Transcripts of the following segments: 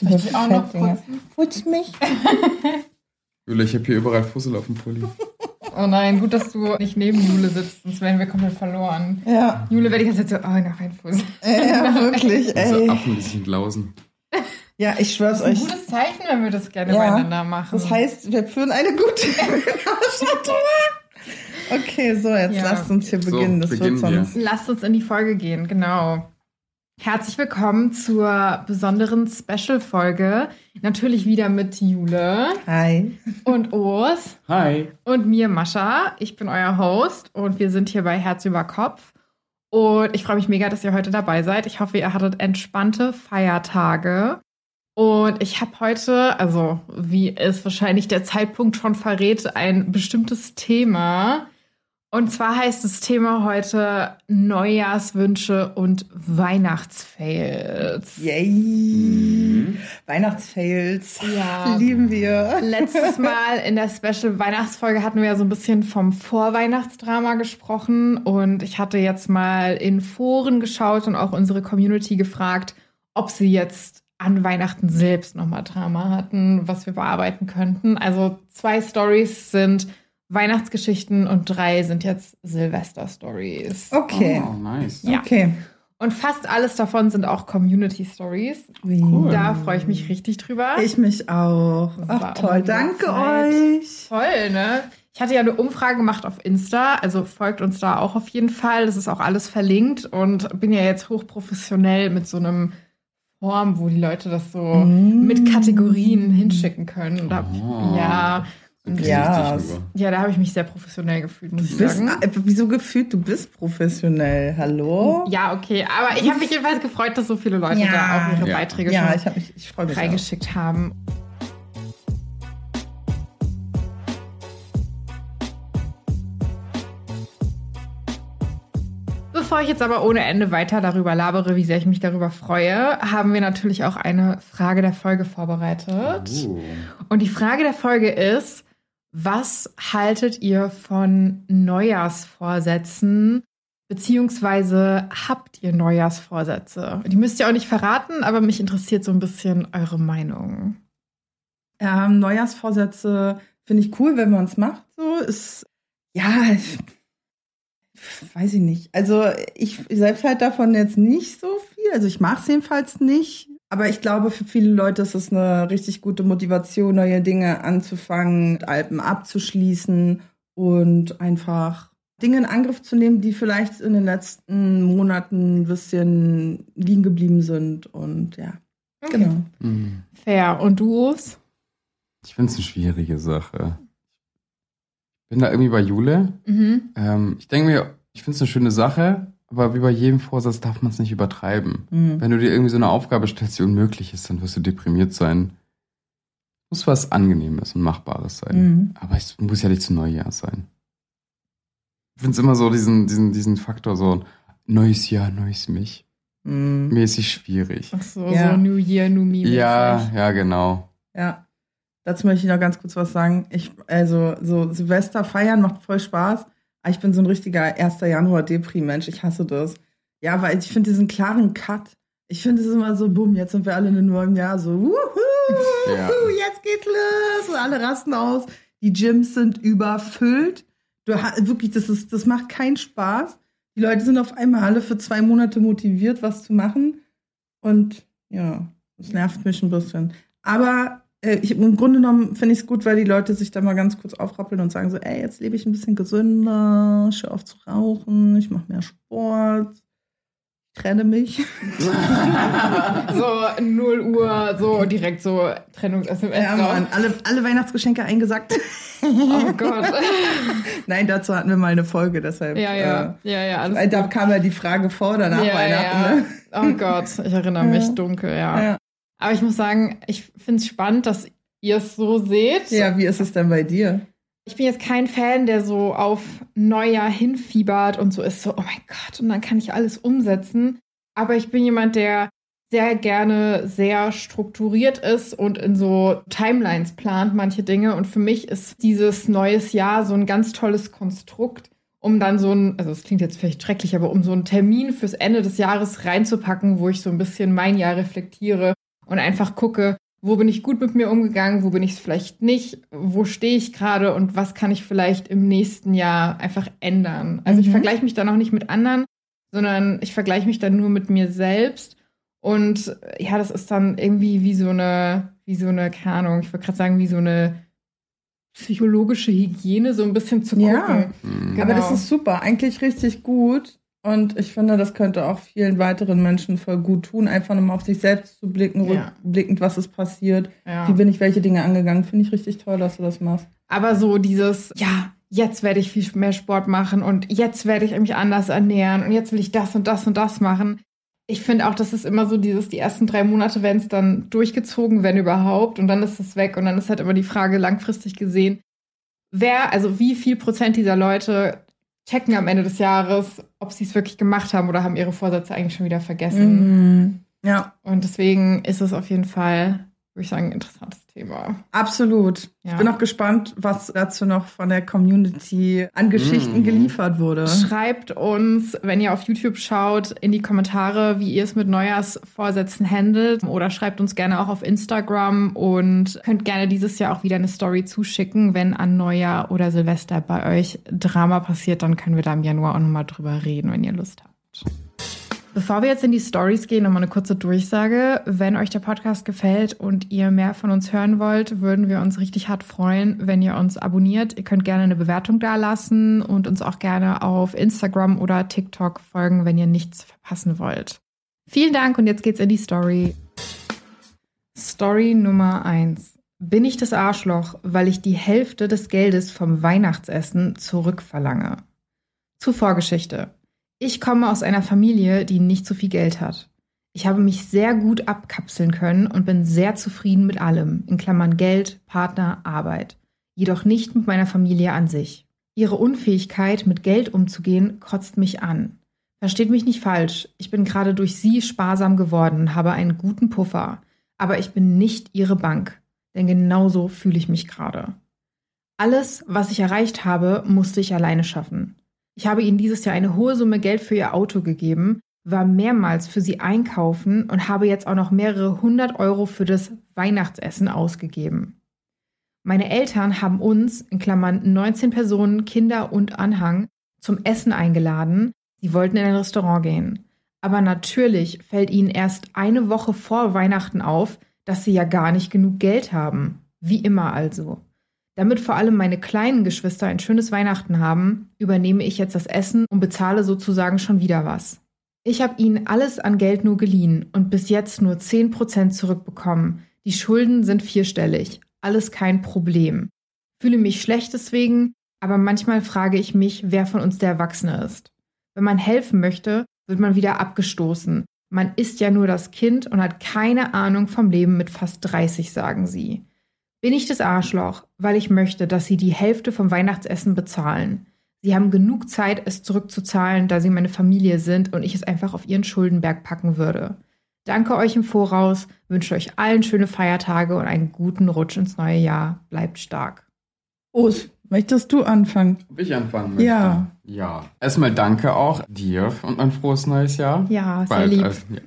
Soll ich auch noch putzen? Putz mich. Jule, ich habe hier überall Fussel auf dem Pulli. Oh nein, gut, dass du nicht neben Jule sitzt, sonst wären wir komplett verloren. Ja. Jule werde ich jetzt so, oh, noch ein Fuß. Ja, wirklich, So ey. Affen, die sich entlausen. Ja, ich schwör's Das ist ein euch. gutes Zeichen, wenn wir das gerne Ja, beieinander machen. Das heißt, wir führen eine gute Ausstattung. Okay, so, jetzt Ja. lasst uns hier So, beginnen. Das beginnen wird wir. sonst. Lasst uns in die Folge gehen, genau. Herzlich willkommen zur besonderen Special-Folge. Natürlich wieder mit Jule Hi. und Urs Hi. und mir, Mascha. Ich bin euer Host und wir sind hier bei Herz über Kopf. Und ich freue mich mega, dass ihr heute dabei seid. Ich hoffe, ihr hattet entspannte Feiertage. Und ich habe heute, also wie es wahrscheinlich der Zeitpunkt schon verrät, ein bestimmtes Thema. Und zwar heißt das Thema heute Neujahrswünsche und Weihnachtsfails. Yay. Mhm. Weihnachtsfails. Ja. Lieben wir. Letztes Mal in der Special Weihnachtsfolge hatten wir ja so ein bisschen vom Vorweihnachtsdrama gesprochen und ich hatte jetzt mal in Foren geschaut und auch unsere Community gefragt, ob sie jetzt an Weihnachten selbst nochmal Drama hatten, was wir bearbeiten könnten. Also zwei Stories sind Weihnachtsgeschichten und drei sind jetzt Silvester-Stories. Okay. Oh, nice. Ja. Okay. Und fast alles davon sind auch Community-Stories. Cool. Da freue ich mich richtig drüber. Ich mich auch. Ach toll, danke Zeit. euch. Toll, ne? Ich hatte ja eine Umfrage gemacht auf Insta, also folgt uns da auch auf jeden Fall. Das ist auch alles verlinkt und bin ja jetzt hochprofessionell mit so einem Form, wo die Leute das so Mm. mit Kategorien hinschicken können. Und da, Oh. Ja, Ja. Ja, da habe ich mich sehr professionell gefühlt, muss ich Du bist, sagen. äh, wieso gefühlt, du bist professionell? Hallo? Ja, okay, aber ich habe mich jedenfalls gefreut, dass so viele Leute Ja. da auch ihre Ja. Beiträge Ja, schon ich, mich, ich mich. auch. reingeschickt haben. Bevor ich jetzt aber ohne Ende weiter darüber labere, wie sehr ich mich darüber freue, haben wir natürlich auch eine Frage der Folge vorbereitet. Uh. Und die Frage der Folge ist, was haltet ihr von Neujahrsvorsätzen? Beziehungsweise habt ihr Neujahrsvorsätze? Die müsst ihr auch nicht verraten, aber mich interessiert so ein bisschen eure Meinung. Ähm, Neujahrsvorsätze finde ich cool, wenn man es macht. So ist ja, weiß ich nicht. Also ich selbst halt davon jetzt nicht so viel. Also ich mache es jedenfalls nicht. Aber ich glaube, für viele Leute ist es eine richtig gute Motivation, neue Dinge anzufangen, Alpen abzuschließen und einfach Dinge in Angriff zu nehmen, die vielleicht in den letzten Monaten ein bisschen liegen geblieben sind. Und ja, genau. Mhm. Fair. Und du, Urs? Ich finde es eine schwierige Sache. Ich bin da irgendwie bei Jule. Mhm. Ähm, ich denke mir, ich finde es eine schöne Sache, aber wie bei jedem Vorsatz darf man es nicht übertreiben. Mhm. Wenn du dir irgendwie so eine Aufgabe stellst, die unmöglich ist, dann wirst du deprimiert sein. Muss was Angenehmes und Machbares sein. Mhm. Aber es muss ja nicht zu Neujahr sein. Ich finde es immer so diesen, diesen, diesen Faktor so, neues Jahr, neues mich. Mhm. Mäßig schwierig. Ach so, Ja. so New Year, New Me. Ja, ja, genau. Ja, dazu möchte ich noch ganz kurz was sagen. Ich, also, so Silvester feiern macht voll Spaß. Aber ich bin so ein richtiger 1. Januar-Depri-Mensch. Ich hasse das. Ja, weil ich finde diesen klaren Cut. Ich finde es immer so, bumm, jetzt sind wir alle in einem neuen Jahr so, wuhu, Ja. jetzt geht's los. Und alle rasten aus. Die Gyms sind überfüllt. Du, ha- wirklich, das, ist, das macht keinen Spaß. Die Leute sind auf einmal alle für zwei Monate motiviert, was zu machen. Und ja, das nervt mich ein bisschen. Aber ich, im Grunde genommen finde ich es gut, weil die Leute sich da mal ganz kurz aufrappeln und sagen so, ey, jetzt lebe ich ein bisschen gesünder, ich höre auf zu rauchen, ich mache mehr Sport, ich trenne mich. So 0 Uhr, so direkt so Trennungs-SMS Ja. Mann, alle, alle Weihnachtsgeschenke eingesackt. Oh Gott. Nein, dazu hatten wir mal eine Folge, deshalb. Ja, ja. Ja, ja, alles Äh, da gut. kam ja die Frage vor oder nach ja, Weihnachten. ja. Ne? Oh Gott, ich erinnere mich Ja. dunkel, ja. Aber ich muss sagen, ich finde es spannend, dass ihr es so seht. ja, wie ist es denn bei dir? Ich bin jetzt kein Fan, der so auf Neujahr hinfiebert und so ist so, oh mein Gott, und dann kann ich alles umsetzen. Aber ich bin jemand, der sehr gerne sehr strukturiert ist und in so Timelines plant manche Dinge. Und für mich ist dieses neues Jahr so ein ganz tolles Konstrukt, um dann so ein, also es klingt jetzt vielleicht schrecklich, aber um so einen Termin fürs Ende des Jahres reinzupacken, wo ich so ein bisschen mein Jahr reflektiere und einfach gucke, wo bin ich gut mit mir umgegangen, wo bin ich es vielleicht nicht, wo stehe ich gerade und was kann ich vielleicht im nächsten Jahr einfach ändern. Also mhm. ich vergleiche mich dann auch nicht mit anderen, sondern ich vergleiche mich dann nur mit mir selbst. Und ja, das ist dann irgendwie wie so eine, wie so eine, keine Ahnung, ich würde gerade sagen, wie so eine psychologische Hygiene, so ein bisschen zu gucken. Ja, genau. aber das ist super, eigentlich richtig gut. Und ich finde, das könnte auch vielen weiteren Menschen voll gut tun, einfach nur mal auf sich selbst zu blicken, ja. rückblickend, was ist passiert, ja. wie bin ich welche Dinge angegangen. Finde ich richtig toll, dass du das machst. Aber so dieses, ja, jetzt werde ich viel mehr Sport machen und jetzt werde ich mich anders ernähren und jetzt will ich das und das und das machen. Ich finde auch, das ist immer so dieses, die ersten drei Monate werden es dann durchgezogen, wenn überhaupt, und dann ist es weg. Und dann ist halt immer die Frage langfristig gesehen, wer, also wie viel Prozent dieser Leute checken am Ende des Jahres, ob sie es wirklich gemacht haben oder haben ihre Vorsätze eigentlich schon wieder vergessen. Mhm. Ja. Und deswegen ist es auf jeden Fall, würde ich sagen, ein interessantes Thema. Absolut. Ja. Ich bin auch gespannt, was dazu noch von der Community an Geschichten mhm. geliefert wurde. Schreibt uns, wenn ihr auf YouTube schaut, in die Kommentare, wie ihr es mit Neujahrsvorsätzen handelt. Oder schreibt uns gerne auch auf Instagram und könnt gerne dieses Jahr auch wieder eine Story zuschicken, wenn an Neujahr oder Silvester bei euch Drama passiert. Dann können wir da im Januar auch nochmal drüber reden, wenn ihr Lust habt. Bevor wir jetzt in die Stories gehen, nochmal eine kurze Durchsage. Wenn euch der Podcast gefällt und ihr mehr von uns hören wollt, würden wir uns richtig hart freuen, wenn ihr uns abonniert. Ihr könnt gerne eine Bewertung dalassen und uns auch gerne auf Instagram oder TikTok folgen, wenn ihr nichts verpassen wollt. Vielen Dank und jetzt geht's in die Story. Story Nummer eins: Bin ich das Arschloch, weil ich die Hälfte des Geldes vom Weihnachtsessen zurückverlange? Zur Vorgeschichte. Ich komme aus einer Familie, die nicht so viel Geld hat. Ich habe mich sehr gut abkapseln können und bin sehr zufrieden mit allem, in Klammern Geld, Partner, Arbeit. Jedoch nicht mit meiner Familie an sich. Ihre Unfähigkeit, mit Geld umzugehen, kotzt mich an. Versteht mich nicht falsch, ich bin gerade durch sie sparsam geworden und habe einen guten Puffer. Aber ich bin nicht ihre Bank, denn genauso fühle ich mich gerade. Alles, was ich erreicht habe, musste ich alleine schaffen. Ich habe ihnen dieses Jahr eine hohe Summe Geld für ihr Auto gegeben, war mehrmals für sie einkaufen und habe jetzt auch noch mehrere hundert Euro für das Weihnachtsessen ausgegeben. Meine Eltern haben uns, in Klammern 19 Personen, Kinder und Anhang, zum Essen eingeladen. Sie wollten in ein Restaurant gehen. Aber natürlich fällt ihnen erst eine Woche vor Weihnachten auf, dass sie ja gar nicht genug Geld haben. Wie immer also. Damit vor allem meine kleinen Geschwister ein schönes Weihnachten haben, übernehme ich jetzt das Essen und bezahle sozusagen schon wieder was. Ich habe ihnen alles an Geld nur geliehen und bis jetzt nur 10% zurückbekommen. Die Schulden sind vierstellig. Alles kein Problem. Fühle mich schlecht deswegen, aber manchmal frage ich mich, wer von uns der Erwachsene ist. Wenn man helfen möchte, wird man wieder abgestoßen. Man ist ja nur das Kind und hat keine Ahnung vom Leben mit fast 30, sagen sie. Bin ich das Arschloch, weil ich möchte, dass sie die Hälfte vom Weihnachtsessen bezahlen. Sie haben genug Zeit, es zurückzuzahlen, da sie meine Familie sind und ich es einfach auf ihren Schuldenberg packen würde. Danke euch im Voraus, wünsche euch allen schöne Feiertage und einen guten Rutsch ins neue Jahr. Bleibt stark. Os, möchtest du anfangen? Ob ich anfangen möchte? Ja. Ja. Erstmal danke auch dir und ein frohes neues Jahr. Ja, sehr Bald, lieb. Also, ja.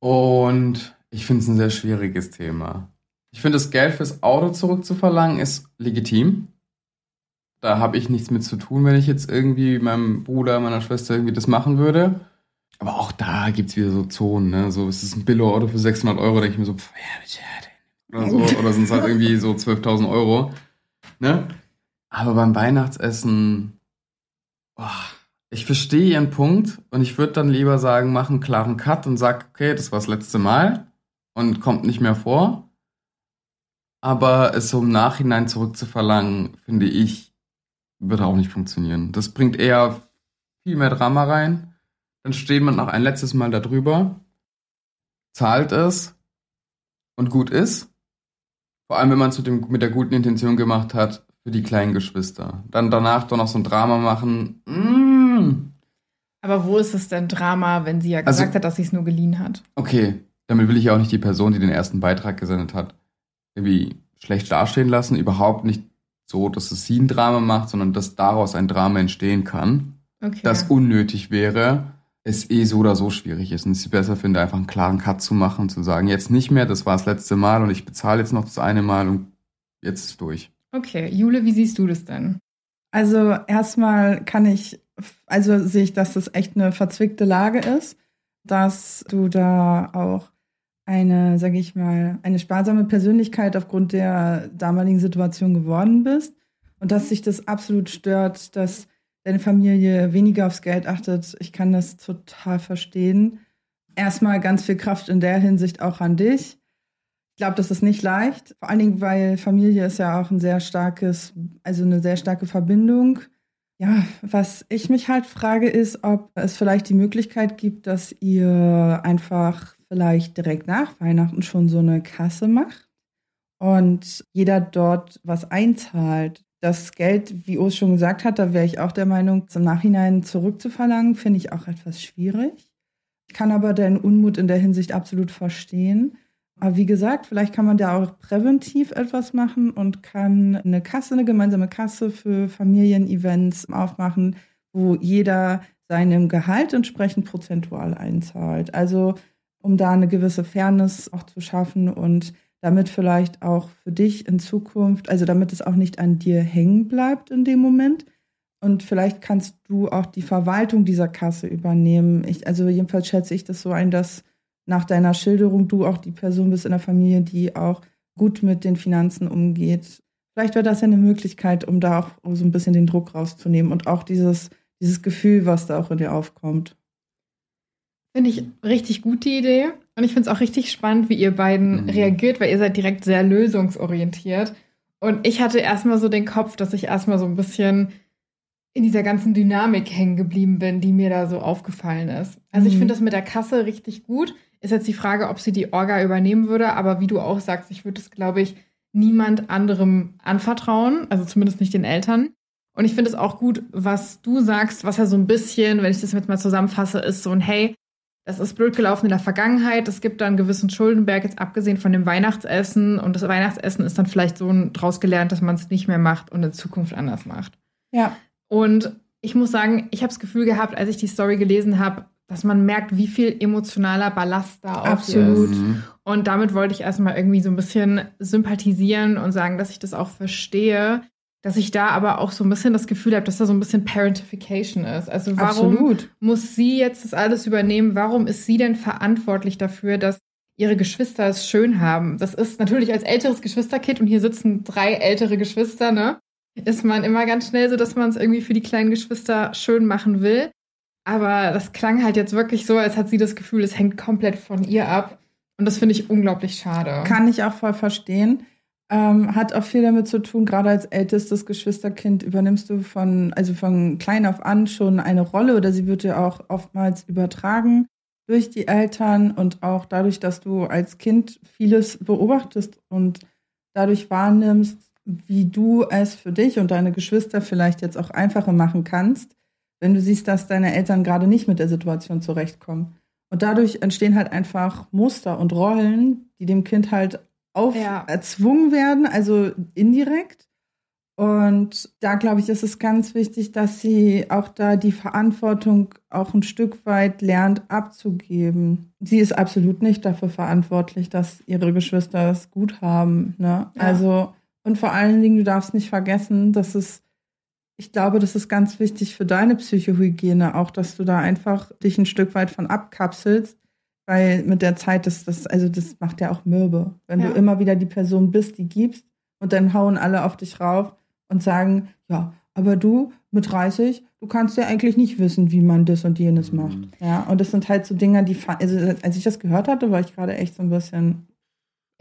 und ich finde es ein sehr schwieriges Thema. Ich finde, das Geld fürs Auto zurückzuverlangen ist legitim. Da habe ich nichts mit zu tun, wenn ich jetzt irgendwie meinem Bruder, meiner Schwester irgendwie das machen würde. Aber auch da gibt es wieder so Zonen, ne? So, es ist ein Billo-Auto für 600 Euro, denke ich mir so, oder so, oder sind es halt irgendwie so 12.000 Euro, ne? Aber beim Weihnachtsessen, boah, ich verstehe ihren Punkt und ich würde dann lieber sagen, mach einen klaren Cut und sag, okay, das war das letzte Mal und kommt nicht mehr vor. Aber es so im Nachhinein zurückzuverlangen, finde ich, wird auch nicht funktionieren. Das bringt eher viel mehr Drama rein. Dann steht man noch ein letztes Mal darüber, zahlt es und gut ist. Vor allem, wenn man es mit, mit der guten Intention gemacht hat für die kleinen Geschwister. Dann danach doch noch so ein Drama machen. Mm. Aber wo ist es denn Drama, wenn sie ja also gesagt also, hat, dass sie es nur geliehen hat? Okay, damit will ich ja auch nicht die Person, die den ersten Beitrag gesendet hat, irgendwie schlecht dastehen lassen. Überhaupt nicht so, dass es sie ein Drama macht, sondern dass daraus ein Drama entstehen kann, okay. das unnötig wäre. es eh so oder so schwierig ist und ich besser finde, einfach einen klaren Cut zu machen, zu sagen, jetzt nicht mehr, das war das letzte Mal und ich bezahle jetzt noch das eine Mal und jetzt ist durch. Okay, Jule, wie siehst du das denn? Also erstmal kann ich, also sehe ich, dass das echt eine verzwickte Lage ist, dass du da auch eine, sage ich mal, eine sparsame Persönlichkeit aufgrund der damaligen Situation geworden bist und dass sich das absolut stört, dass deine Familie weniger aufs Geld achtet. Ich kann das total verstehen. Erstmal ganz viel Kraft in der Hinsicht auch an dich. Ich glaube, das ist nicht leicht. Vor allen Dingen, weil Familie ist ja auch ein sehr starkes, also eine sehr starke Verbindung. Ja, was ich mich halt frage, ist, ob es vielleicht die Möglichkeit gibt, dass ihr einfach vielleicht direkt nach Weihnachten schon so eine Kasse macht und jeder dort was einzahlt. Das Geld, wie Urs schon gesagt hat, da wäre ich auch der Meinung, zum Nachhinein zurückzuverlangen, finde ich auch etwas schwierig. Ich kann aber deinen Unmut in der Hinsicht absolut verstehen. Aber wie gesagt, vielleicht kann man da auch präventiv etwas machen und kann eine Kasse, eine gemeinsame Kasse für Familienevents aufmachen, wo jeder seinem Gehalt entsprechend prozentual einzahlt. Also um da eine gewisse Fairness auch zu schaffen und damit vielleicht auch für dich in Zukunft, also damit es auch nicht an dir hängen bleibt in dem Moment. Und vielleicht kannst du auch die Verwaltung dieser Kasse übernehmen. Ich, also jedenfalls schätze ich das so ein, dass nach deiner Schilderung du auch die Person bist in der Familie, die auch gut mit den Finanzen umgeht. Vielleicht wäre das ja eine Möglichkeit, um da auch so ein bisschen den Druck rauszunehmen und auch dieses, dieses Gefühl, was da auch in dir aufkommt. Finde ich richtig gut die Idee. Und ich finde es auch richtig spannend, wie ihr beiden mhm. reagiert, weil ihr seid direkt sehr lösungsorientiert. Und ich hatte erstmal so den Kopf, dass ich erstmal so ein bisschen in dieser ganzen Dynamik hängen geblieben bin, die mir da so aufgefallen ist. Also mhm. ich finde das mit der Kasse richtig gut. Ist jetzt die Frage, ob sie die Orga übernehmen würde, aber wie du auch sagst, ich würde es, glaube ich, niemand anderem anvertrauen, also zumindest nicht den Eltern. Und ich finde es auch gut, was du sagst, was ja so ein bisschen, wenn ich das jetzt mal zusammenfasse, ist so ein Hey, das ist blöd gelaufen in der Vergangenheit. Es gibt da einen gewissen Schuldenberg, jetzt abgesehen von dem Weihnachtsessen. Und das Weihnachtsessen ist dann vielleicht so draus gelernt, dass man es nicht mehr macht und in Zukunft anders macht. Ja. Und ich muss sagen, ich habe das Gefühl gehabt, als ich die Story gelesen habe, dass man merkt, wie viel emotionaler Ballast da auf Absolut. ist. Und damit wollte ich erstmal irgendwie so ein bisschen sympathisieren und sagen, dass ich das auch verstehe, dass ich da aber auch so ein bisschen das Gefühl habe, dass da so ein bisschen Parentification ist. Also warum Absolut. muss sie jetzt das alles übernehmen? Warum ist sie denn verantwortlich dafür, dass ihre Geschwister es schön haben? Das ist natürlich als älteres Geschwisterkind und hier sitzen drei ältere Geschwister, ne? Ist man immer ganz schnell so, dass man es irgendwie für die kleinen Geschwister schön machen will. Aber das klang halt jetzt wirklich so, als hat sie das Gefühl, es hängt komplett von ihr ab. Und das finde ich unglaublich schade. Kann ich auch voll verstehen. Ähm, hat auch viel damit zu tun, gerade als ältestes Geschwisterkind übernimmst du von, also von klein auf an schon eine Rolle oder sie wird dir auch oftmals übertragen durch die Eltern und auch dadurch, dass du als Kind vieles beobachtest und dadurch wahrnimmst, wie du es für dich und deine Geschwister vielleicht jetzt auch einfacher machen kannst, wenn du siehst, dass deine Eltern gerade nicht mit der Situation zurechtkommen. Und dadurch entstehen halt einfach Muster und Rollen, die dem Kind halt auf ja. erzwungen werden, also indirekt. Und da glaube ich, ist es ganz wichtig, dass sie auch da die Verantwortung auch ein Stück weit lernt abzugeben. Sie ist absolut nicht dafür verantwortlich, dass ihre Geschwister es gut haben. Ne? Ja. Also, und vor allen Dingen, du darfst nicht vergessen, dass es, ich glaube, das ist ganz wichtig für deine Psychohygiene auch, dass du da einfach dich ein Stück weit von abkapselst weil mit der Zeit, das, das, also das macht ja auch mürbe. Wenn ja. du immer wieder die Person bist, die gibst und dann hauen alle auf dich rauf und sagen, ja, aber du mit 30, du kannst ja eigentlich nicht wissen, wie man das und jenes mhm. macht. Ja, und das sind halt so Dinge, die, also als ich das gehört hatte, war ich gerade echt so ein bisschen,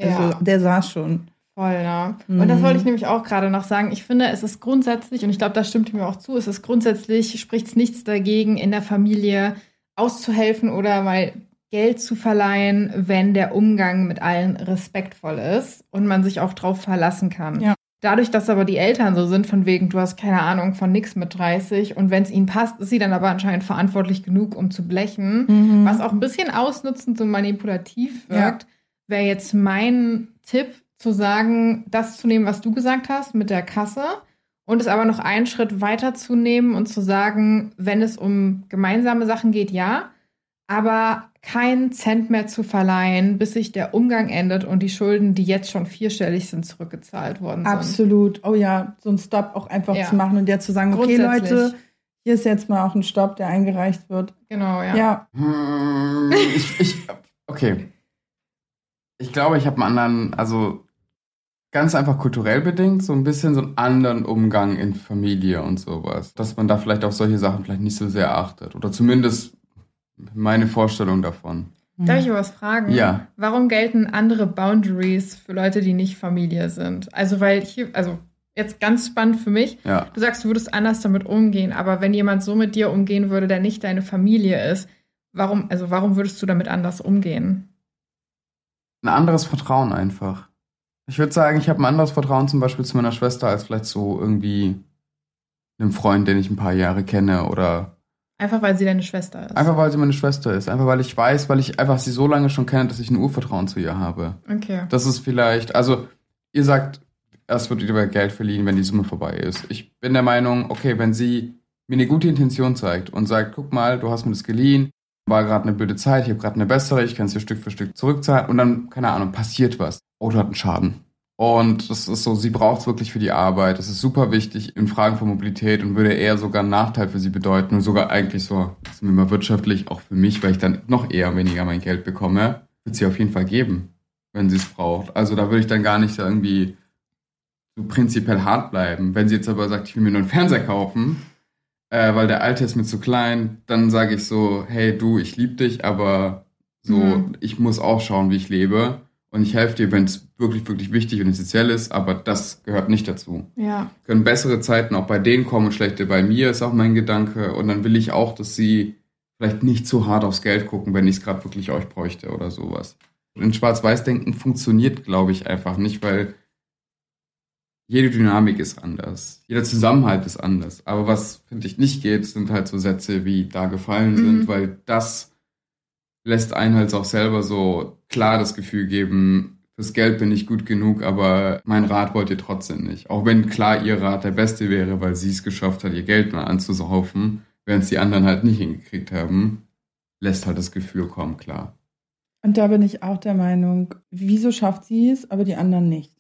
also ja. der saß schon. Voll, ja. Mhm. Und das wollte ich nämlich auch gerade noch sagen. Ich finde, es ist grundsätzlich, und ich glaube, da stimmt mir auch zu, es ist grundsätzlich, spricht es nichts dagegen, in der Familie auszuhelfen oder mal Geld zu verleihen, wenn der Umgang mit allen respektvoll ist und man sich auch drauf verlassen kann. Ja. Dadurch, dass aber die Eltern so sind, von wegen, du hast keine Ahnung von nix mit 30 und wenn es ihnen passt, ist sie dann aber anscheinend verantwortlich genug, um zu blechen, mhm. was auch ein bisschen ausnutzend so manipulativ wirkt, ja. wäre jetzt mein Tipp zu sagen, das zu nehmen, was du gesagt hast mit der Kasse Und es aber noch einen Schritt weiter zu nehmen und zu sagen, wenn es um gemeinsame Sachen geht, ja, aber keinen Cent mehr zu verleihen, bis sich der Umgang endet und die Schulden, die jetzt schon vierstellig sind, zurückgezahlt worden sind. Absolut. Oh ja, so einen Stop auch einfach ja. zu machen und ja zu sagen, okay Leute, hier ist jetzt mal auch ein Stopp, der eingereicht wird. Genau, ja. Ja. Hm, ich, ich, okay. Ich glaube, ich habe einen anderen, also ganz einfach kulturell bedingt, so ein bisschen so einen anderen Umgang in Familie und sowas. Dass man da vielleicht auf solche Sachen vielleicht nicht so sehr achtet. Oder zumindest meine Vorstellung davon. Darf ich aber was fragen? Ja. Warum gelten andere Boundaries für Leute, die nicht Familie sind? Also, weil hier, also jetzt ganz spannend für mich. Ja. Du sagst, du würdest anders damit umgehen, aber wenn jemand so mit dir umgehen würde, der nicht deine Familie ist, warum, also warum würdest du damit anders umgehen? Ein anderes Vertrauen einfach. Ich würde sagen, ich habe ein anderes Vertrauen zum Beispiel zu meiner Schwester als vielleicht so irgendwie einem Freund, den ich ein paar Jahre kenne oder Einfach weil sie deine Schwester ist. Einfach weil sie meine Schwester ist. Einfach weil ich weiß, weil ich einfach sie so lange schon kenne, dass ich ein Urvertrauen zu ihr habe. Okay. Das ist vielleicht, also ihr sagt, erst wird ihr Geld verliehen, wenn die Summe vorbei ist. Ich bin der Meinung, okay, wenn sie mir eine gute Intention zeigt und sagt, guck mal, du hast mir das geliehen, war gerade eine blöde Zeit, ich habe gerade eine bessere, ich kann es dir Stück für Stück zurückzahlen und dann, keine Ahnung, passiert was. Auto hat einen Schaden. Und das ist so, sie braucht es wirklich für die Arbeit. Das ist super wichtig in Fragen von Mobilität und würde eher sogar einen Nachteil für sie bedeuten und sogar eigentlich so, das ist mir mal wirtschaftlich, auch für mich, weil ich dann noch eher weniger mein Geld bekomme, wird sie auf jeden Fall geben, wenn sie es braucht. Also da würde ich dann gar nicht irgendwie so prinzipiell hart bleiben. Wenn sie jetzt aber sagt, ich will mir nur einen Fernseher kaufen, äh, weil der alte ist mir zu klein, dann sage ich so, hey du, ich liebe dich, aber so, mhm. ich muss auch schauen, wie ich lebe und ich helfe dir, wenn es wirklich, wirklich wichtig und essentiell ist, aber das gehört nicht dazu. Ja. Können bessere Zeiten auch bei denen kommen und schlechte bei mir, ist auch mein Gedanke. Und dann will ich auch, dass sie vielleicht nicht zu hart aufs Geld gucken, wenn ich es gerade wirklich euch bräuchte oder sowas. In Schwarz-Weiß-Denken funktioniert, glaube ich, einfach nicht, weil jede Dynamik ist anders. Jeder Zusammenhalt ist anders. Aber was, finde ich, nicht geht, sind halt so Sätze wie da gefallen mhm. sind, weil das lässt einen halt auch selber so klar das Gefühl geben, fürs Geld bin ich gut genug, aber mein Rat wollt ihr trotzdem nicht. Auch wenn klar ihr Rat der beste wäre, weil sie es geschafft hat, ihr Geld mal anzusaufen, während es die anderen halt nicht hingekriegt haben, lässt halt das Gefühl kommen, klar. Und da bin ich auch der Meinung, wieso schafft sie es, aber die anderen nicht?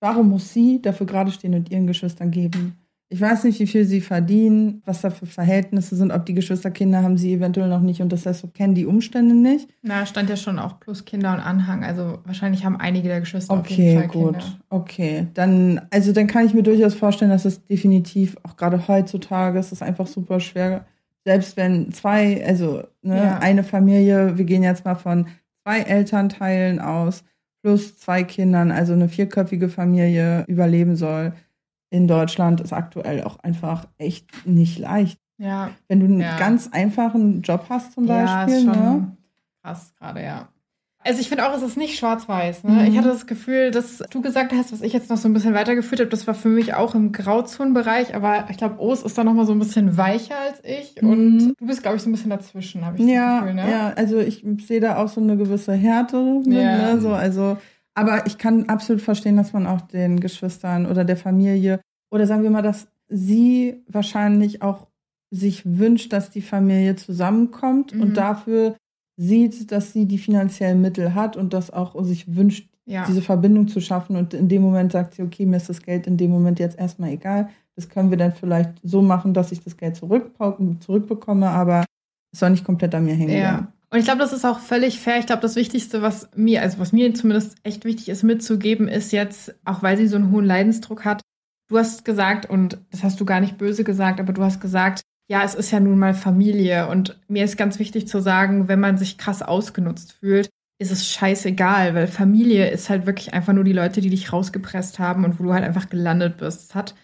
Warum muss sie dafür gerade stehen und ihren Geschwistern geben? Ich weiß nicht, wie viel sie verdienen, was da für Verhältnisse sind, ob die Geschwisterkinder haben sie eventuell noch nicht und das heißt, so kennen die Umstände nicht. Na, stand ja schon auch plus Kinder und Anhang. Also wahrscheinlich haben einige der Geschwister okay, auf jeden Fall gut. Kinder. Okay, dann, also dann kann ich mir durchaus vorstellen, dass es definitiv, auch gerade heutzutage, ist es einfach super schwer, selbst wenn zwei, also ne, ja. eine Familie, wir gehen jetzt mal von zwei Elternteilen aus, plus zwei Kindern, also eine vierköpfige Familie überleben soll in Deutschland ist aktuell auch einfach echt nicht leicht. Ja. Wenn du einen ja. ganz einfachen Job hast zum Beispiel. Ja, ist schon ne? krass gerade, ja. Also ich finde auch, es ist nicht schwarz-weiß. Ne? Mhm. Ich hatte das Gefühl, dass du gesagt hast, was ich jetzt noch so ein bisschen weitergeführt habe, das war für mich auch im Grauzonenbereich, aber ich glaube, Os ist da noch mal so ein bisschen weicher als ich mhm. und du bist, glaube ich, so ein bisschen dazwischen, habe ich ja, das Gefühl. Ne? Ja, also ich sehe da auch so eine gewisse Härte. Ja. Ne? So, also aber ich kann absolut verstehen, dass man auch den Geschwistern oder der Familie oder sagen wir mal, dass sie wahrscheinlich auch sich wünscht, dass die Familie zusammenkommt mhm. und dafür sieht, dass sie die finanziellen Mittel hat und das auch sich wünscht, ja. diese Verbindung zu schaffen. Und in dem Moment sagt sie, okay, mir ist das Geld in dem Moment jetzt erstmal egal. Das können wir dann vielleicht so machen, dass ich das Geld zurück, zurückbekomme, aber es soll nicht komplett an mir hängen. Ja. Und ich glaube, das ist auch völlig fair. Ich glaube, das Wichtigste, was mir, also was mir zumindest echt wichtig ist mitzugeben, ist jetzt, auch weil sie so einen hohen Leidensdruck hat, du hast gesagt, und das hast du gar nicht böse gesagt, aber du hast gesagt, ja, es ist ja nun mal Familie. Und mir ist ganz wichtig zu sagen, wenn man sich krass ausgenutzt fühlt, ist es scheißegal, weil Familie ist halt wirklich einfach nur die Leute, die dich rausgepresst haben und wo du halt einfach gelandet bist. Es hat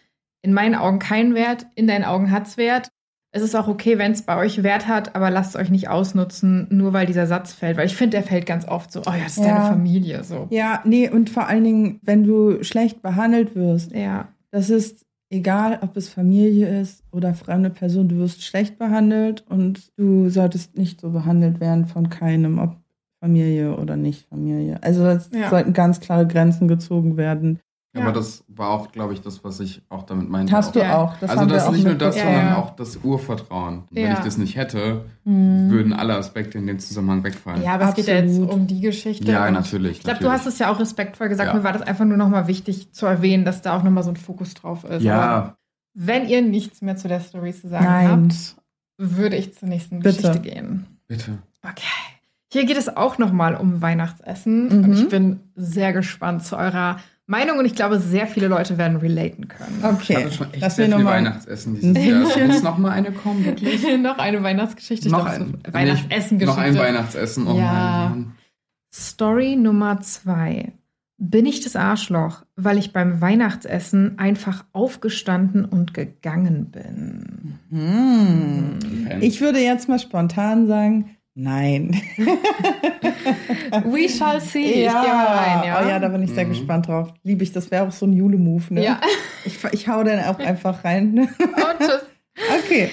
in meinen Augen keinen Wert, in deinen Augen hat's Wert es ist auch okay, wenn es bei euch Wert hat, aber lasst euch nicht ausnutzen, nur weil dieser Satz fällt. Weil ich finde, der fällt ganz oft so, oh ja, das ist ja. deine Familie. So. Ja, nee, und vor allen Dingen, wenn du schlecht behandelt wirst, ja. das ist egal, ob es Familie ist oder fremde Person, du wirst schlecht behandelt und du solltest nicht so behandelt werden von keinem, ob Familie oder nicht Familie. Also es ja. sollten ganz klare Grenzen gezogen werden. Aber das war auch, glaube ich, das, was ich auch damit meinte. Hast auch. du Ja. auch. Das also das auch nicht nur das, mitbekommen. sondern Ja, ja. auch das Urvertrauen. Wenn Ja. ich das nicht hätte, Mhm. würden alle Aspekte in dem Zusammenhang wegfallen. Ja, aber es geht ja jetzt Absolut. um die Geschichte. Ja, natürlich. Ich glaube, du hast es ja auch respektvoll gesagt. Ja. Mir war das einfach nur nochmal wichtig zu erwähnen, dass da auch nochmal so ein Fokus drauf ist. Aber Ja, wenn ihr nichts mehr zu der Story zu sagen Nein. habt, würde ich zur nächsten Bitte. Geschichte gehen. bitte. Okay. Hier geht es auch nochmal um Weihnachtsessen. Mhm. Und ich bin sehr gespannt zu eurer Meinung und ich glaube, sehr viele Leute werden relaten können. Ich Okay. hatte schon echt Lass sehr viel Weihnachtsessen dieses Jahr. Muss noch mal eine kommen, wirklich. noch eine Weihnachtsgeschichte. Ich noch glaube, ein, so Weihnachtsessen-Geschichte. Noch ein Weihnachtsessen. Oh Ja. Mann. Story Nummer zwei. Bin ich das Arschloch, weil ich beim Weihnachtsessen einfach aufgestanden und gegangen bin? Hm. Ich würde jetzt mal spontan sagen, nein. We shall see. Ich gehe mal rein, ja. Oh ja, da bin ich sehr Mhm. gespannt drauf. Liebe ich, das wäre auch so ein Jule-Move, ne? Ja. Ich, ich hau dann auch einfach rein. Und tschüss. Okay.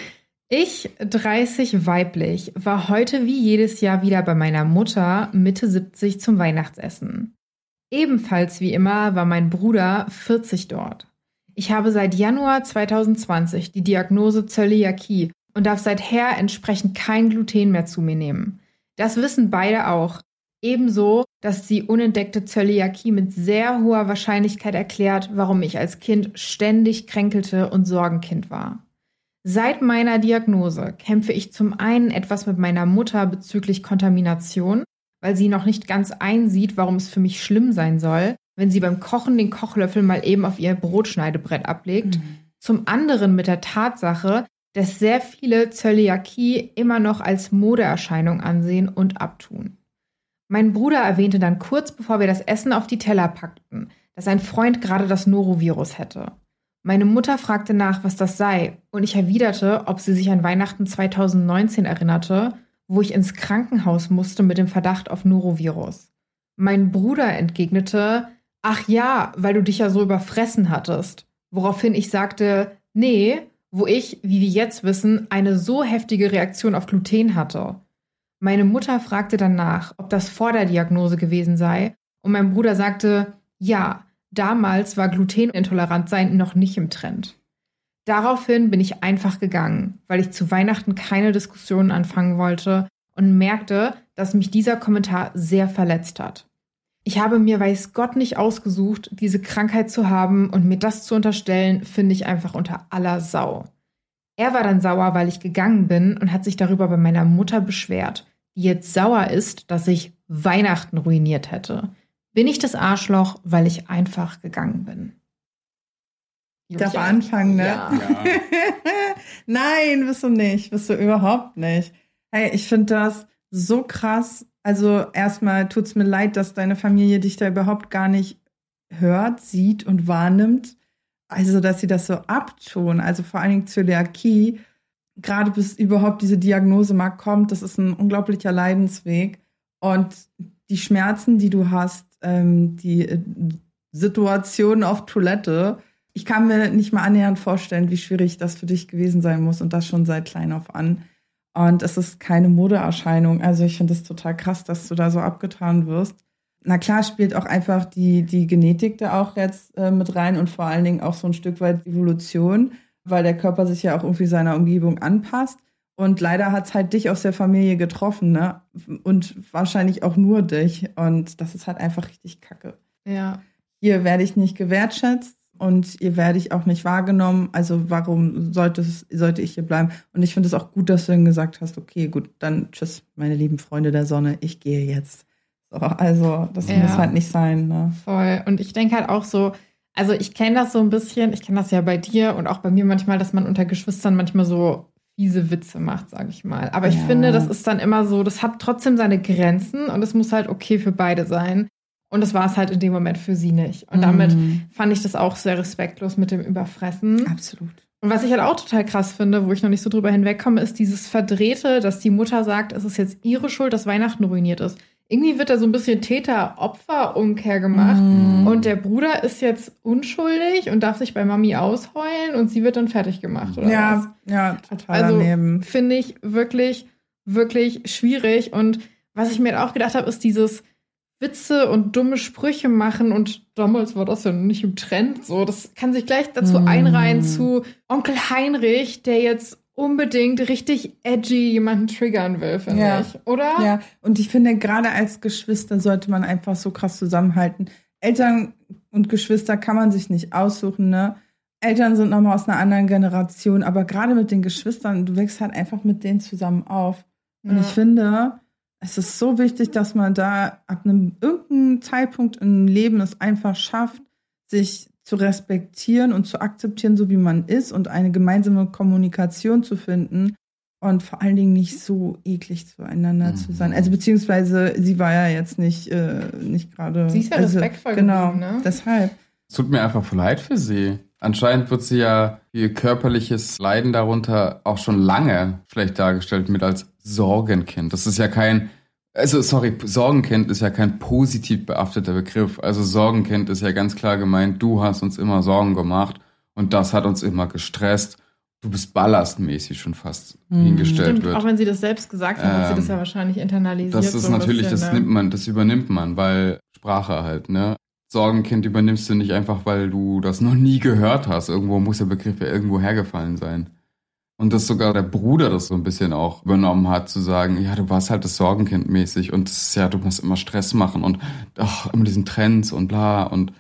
Ich, 30 weiblich, war heute wie jedes Jahr wieder bei meiner Mutter Mitte 70 zum Weihnachtsessen. Ebenfalls wie immer war mein Bruder 40 dort. Ich habe seit Januar 2020 die Diagnose Zöliakie und darf seither entsprechend kein Gluten mehr zu mir nehmen. Das wissen beide auch. Ebenso, dass die unentdeckte Zöliakie mit sehr hoher Wahrscheinlichkeit erklärt, warum ich als Kind ständig kränkelte und Sorgenkind war. Seit meiner Diagnose kämpfe ich zum einen etwas mit meiner Mutter bezüglich Kontamination, weil sie noch nicht ganz einsieht, warum es für mich schlimm sein soll, wenn sie beim Kochen den Kochlöffel mal eben auf ihr Brotschneidebrett ablegt. Zum anderen mit der Tatsache, dass sehr viele Zöliakie immer noch als Modeerscheinung ansehen und abtun. Mein Bruder erwähnte dann kurz bevor wir das Essen auf die Teller packten, dass ein Freund gerade das Norovirus hätte. Meine Mutter fragte nach, was das sei, und ich erwiderte, ob sie sich an Weihnachten 2019 erinnerte, wo ich ins Krankenhaus musste mit dem Verdacht auf Norovirus. Mein Bruder entgegnete, ach ja, weil du dich ja so überfressen hattest. Woraufhin ich sagte, nee, wo ich, wie wir jetzt wissen, eine so heftige Reaktion auf Gluten hatte. Meine Mutter fragte danach, ob das vor der Diagnose gewesen sei, und mein Bruder sagte, ja, damals war glutenintolerant sein noch nicht im Trend. Daraufhin bin ich einfach gegangen, weil ich zu Weihnachten keine Diskussionen anfangen wollte und merkte, dass mich dieser Kommentar sehr verletzt hat. Ich habe mir weiß Gott nicht ausgesucht, diese Krankheit zu haben und mir das zu unterstellen, finde ich einfach unter aller Sau. Er war dann sauer, weil ich gegangen bin und hat sich darüber bei meiner Mutter beschwert, die jetzt sauer ist, dass ich Weihnachten ruiniert hätte. Bin ich das Arschloch, weil ich einfach gegangen bin? Ich darf anfangen, ne? Ja. Ja. Nein, bist du nicht. Bist du überhaupt nicht. Hey, ich finde das so krass. Also erstmal tut's mir leid, dass deine Familie dich da überhaupt gar nicht hört, sieht und wahrnimmt. Also, dass sie das so abtun. Also vor allen Dingen Zöliakie. Gerade bis überhaupt diese Diagnose mal kommt, das ist ein unglaublicher Leidensweg. Und die Schmerzen, die du hast, ähm, die äh, Situation auf Toilette, ich kann mir nicht mal annähernd vorstellen, wie schwierig das für dich gewesen sein muss und das schon seit klein auf an. Und es ist keine Modeerscheinung. Also ich finde es total krass, dass du da so abgetan wirst. Na klar spielt auch einfach die, die Genetik da auch jetzt äh, mit rein und vor allen Dingen auch so ein Stück weit Evolution, weil der Körper sich ja auch irgendwie seiner Umgebung anpasst. Und leider hat es halt dich aus der Familie getroffen, ne? Und wahrscheinlich auch nur dich. Und das ist halt einfach richtig kacke. Ja. Hier werde ich nicht gewertschätzt und hier werde ich auch nicht wahrgenommen. Also warum sollte, sollte ich hier bleiben? Und ich finde es auch gut, dass du dann gesagt hast, okay, gut, dann tschüss, meine lieben Freunde der Sonne, ich gehe jetzt. So, also das Ja. muss halt nicht sein. Ne? Voll. Und ich denke halt auch so, also ich kenne das so ein bisschen, ich kenne das ja bei dir und auch bei mir manchmal, dass man unter Geschwistern manchmal so fiese Witze macht, sage ich mal. Aber ich Ja. finde, das ist dann immer so, das hat trotzdem seine Grenzen und es muss halt okay für beide sein. Und das war es halt in dem Moment für sie nicht. Und damit Mhm. fand ich das auch sehr respektlos mit dem Überfressen. Absolut. Und was ich halt auch total krass finde, wo ich noch nicht so drüber hinwegkomme, ist dieses Verdrehte, dass die Mutter sagt, es ist jetzt ihre Schuld, dass Weihnachten ruiniert ist. Irgendwie wird da so ein bisschen Täter-Opfer-Umkehr gemacht. Mhm. Und der Bruder ist jetzt unschuldig und darf sich bei Mami ausheulen und sie wird dann fertig gemacht, oder was? Ja, ja, total Also finde ich wirklich, wirklich schwierig. Und was ich mir halt auch gedacht habe, ist dieses, Witze und dumme Sprüche machen und damals war das ja nicht im Trend. So, das kann sich gleich dazu Mm. einreihen zu Onkel Heinrich, der jetzt unbedingt richtig edgy jemanden triggern will, finde Ja. ich. Oder? Ja, und ich finde, gerade als Geschwister sollte man einfach so krass zusammenhalten. Eltern und Geschwister kann man sich nicht aussuchen, ne? Eltern sind nochmal aus einer anderen Generation, aber gerade mit den Geschwistern, du wächst halt einfach mit denen zusammen auf. Und Ja. ich finde, es ist so wichtig, dass man da ab einem irgendeinem Zeitpunkt im Leben es einfach schafft, sich zu respektieren und zu akzeptieren, so wie man ist und eine gemeinsame Kommunikation zu finden und vor allen Dingen nicht so eklig zueinander zu sein. Mhm. Also beziehungsweise sie war ja jetzt nicht äh, nicht gerade. Sie ist ja also, respektvoll Genau, geblieben, ne? deshalb. Es tut mir einfach leid für sie. Anscheinend wird sie ja ihr körperliches Leiden darunter auch schon lange schlecht dargestellt mit als Sorgenkind. Das ist ja kein, also sorry, Sorgenkind ist ja kein positiv behafteter Begriff. Also Sorgenkind ist ja ganz klar gemeint, du hast uns immer Sorgen gemacht und das hat uns immer gestresst. Du bist ballastmäßig schon fast Mhm. hingestellt Stimmt, wird. auch wenn sie das selbst gesagt hat, hat sie Ähm, das ja wahrscheinlich internalisiert. Das ist so natürlich, bisschen, das ne? nimmt man, das übernimmt man, weil Sprache halt, ne? Sorgenkind übernimmst du nicht einfach, weil du das noch nie gehört hast. Irgendwo muss der Begriff ja irgendwo hergefallen sein. Und dass sogar der Bruder das so ein bisschen auch übernommen hat, zu sagen, ja, du warst halt das Sorgenkind mäßig und das ja, du musst immer Stress machen und ach, immer diesen Trends und bla und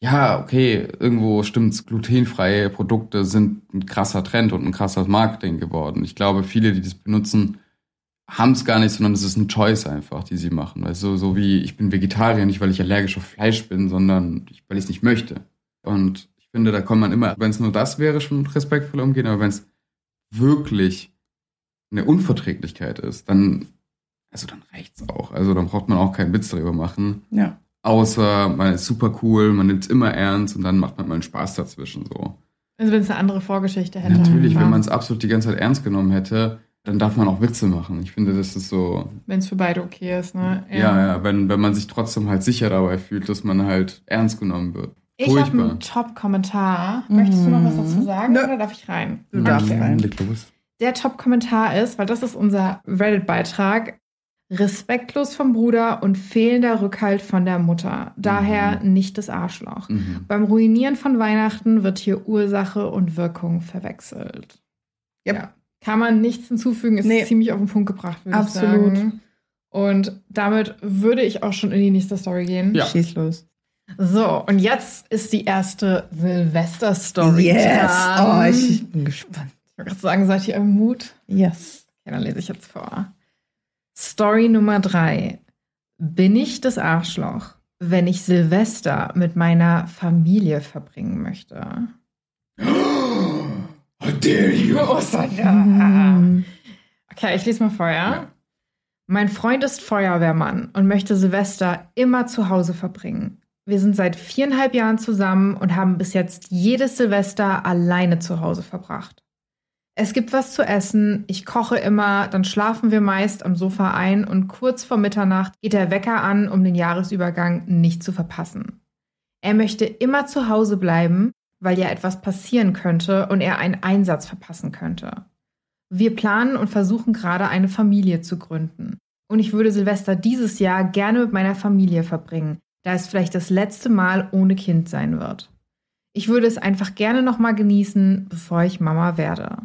ja, okay, irgendwo stimmt's, glutenfreie Produkte sind ein krasser Trend und ein krasses Marketing geworden. Ich glaube, viele, die das benutzen, haben es gar nicht, sondern es ist eine Choice einfach, die sie machen. Also so wie ich bin Vegetarier, nicht weil ich allergisch auf Fleisch bin, sondern weil ich es nicht möchte. Und ich finde, da kann man immer, wenn es nur das wäre, schon respektvoll umgehen, aber wenn es wirklich eine Unverträglichkeit ist, dann, also dann reicht's auch. Also dann braucht man auch keinen Witz darüber machen. Ja. Außer man ist super cool, man nimmt es immer ernst und dann macht man mal einen Spaß dazwischen so. Also wenn es eine andere Vorgeschichte hätte. Natürlich, wenn man es absolut die ganze Zeit ernst genommen hätte, dann darf man auch Witze machen. Ich finde, das ist so, Wenn es für beide okay ist, ne? ja, ja, wenn, wenn man sich trotzdem halt sicher dabei fühlt, dass man halt ernst genommen wird. Ich habe einen Top-Kommentar. Möchtest du noch was dazu sagen Nö. oder darf ich rein? Du darfst Okay. rein. Leg los. Der Top-Kommentar ist, weil das ist unser Reddit-Beitrag, respektlos vom Bruder und fehlender Rückhalt von der Mutter. Daher nicht das Arschloch. Mhm. Beim Ruinieren von Weihnachten wird hier Ursache und Wirkung verwechselt. Yep. Ja. Kann man nichts hinzufügen, ist Nee. ziemlich auf den Punkt gebracht, würde Absolut. ich sagen. Und damit würde ich auch schon in die nächste Story gehen. Ja. Schieß los. So, und jetzt ist die erste Silvester-Story. Yes. dran. Oh, ich bin gespannt. Ich wollte gerade sagen, seid ihr im Mut? Yes. Okay, dann lese ich jetzt vor. Story Nummer drei. Bin ich das Arschloch, wenn ich Silvester mit meiner Familie verbringen möchte? How dare you? Oh, Sonja. Mhm. Okay, ich lese mal vor, ja? Ja. Mein Freund ist Feuerwehrmann und möchte Silvester immer zu Hause verbringen. Wir sind seit viereinhalb Jahren zusammen und haben bis jetzt jedes Silvester alleine zu Hause verbracht. Es gibt was zu essen, ich koche immer, dann schlafen wir meist am Sofa ein und kurz vor Mitternacht geht der Wecker an, um den Jahresübergang nicht zu verpassen. Er möchte immer zu Hause bleiben, weil ja etwas passieren könnte und er einen Einsatz verpassen könnte. Wir planen und versuchen gerade eine Familie zu gründen. Und ich würde Silvester dieses Jahr gerne mit meiner Familie verbringen, da es vielleicht das letzte Mal ohne Kind sein wird. Ich würde es einfach gerne nochmal genießen, bevor ich Mama werde.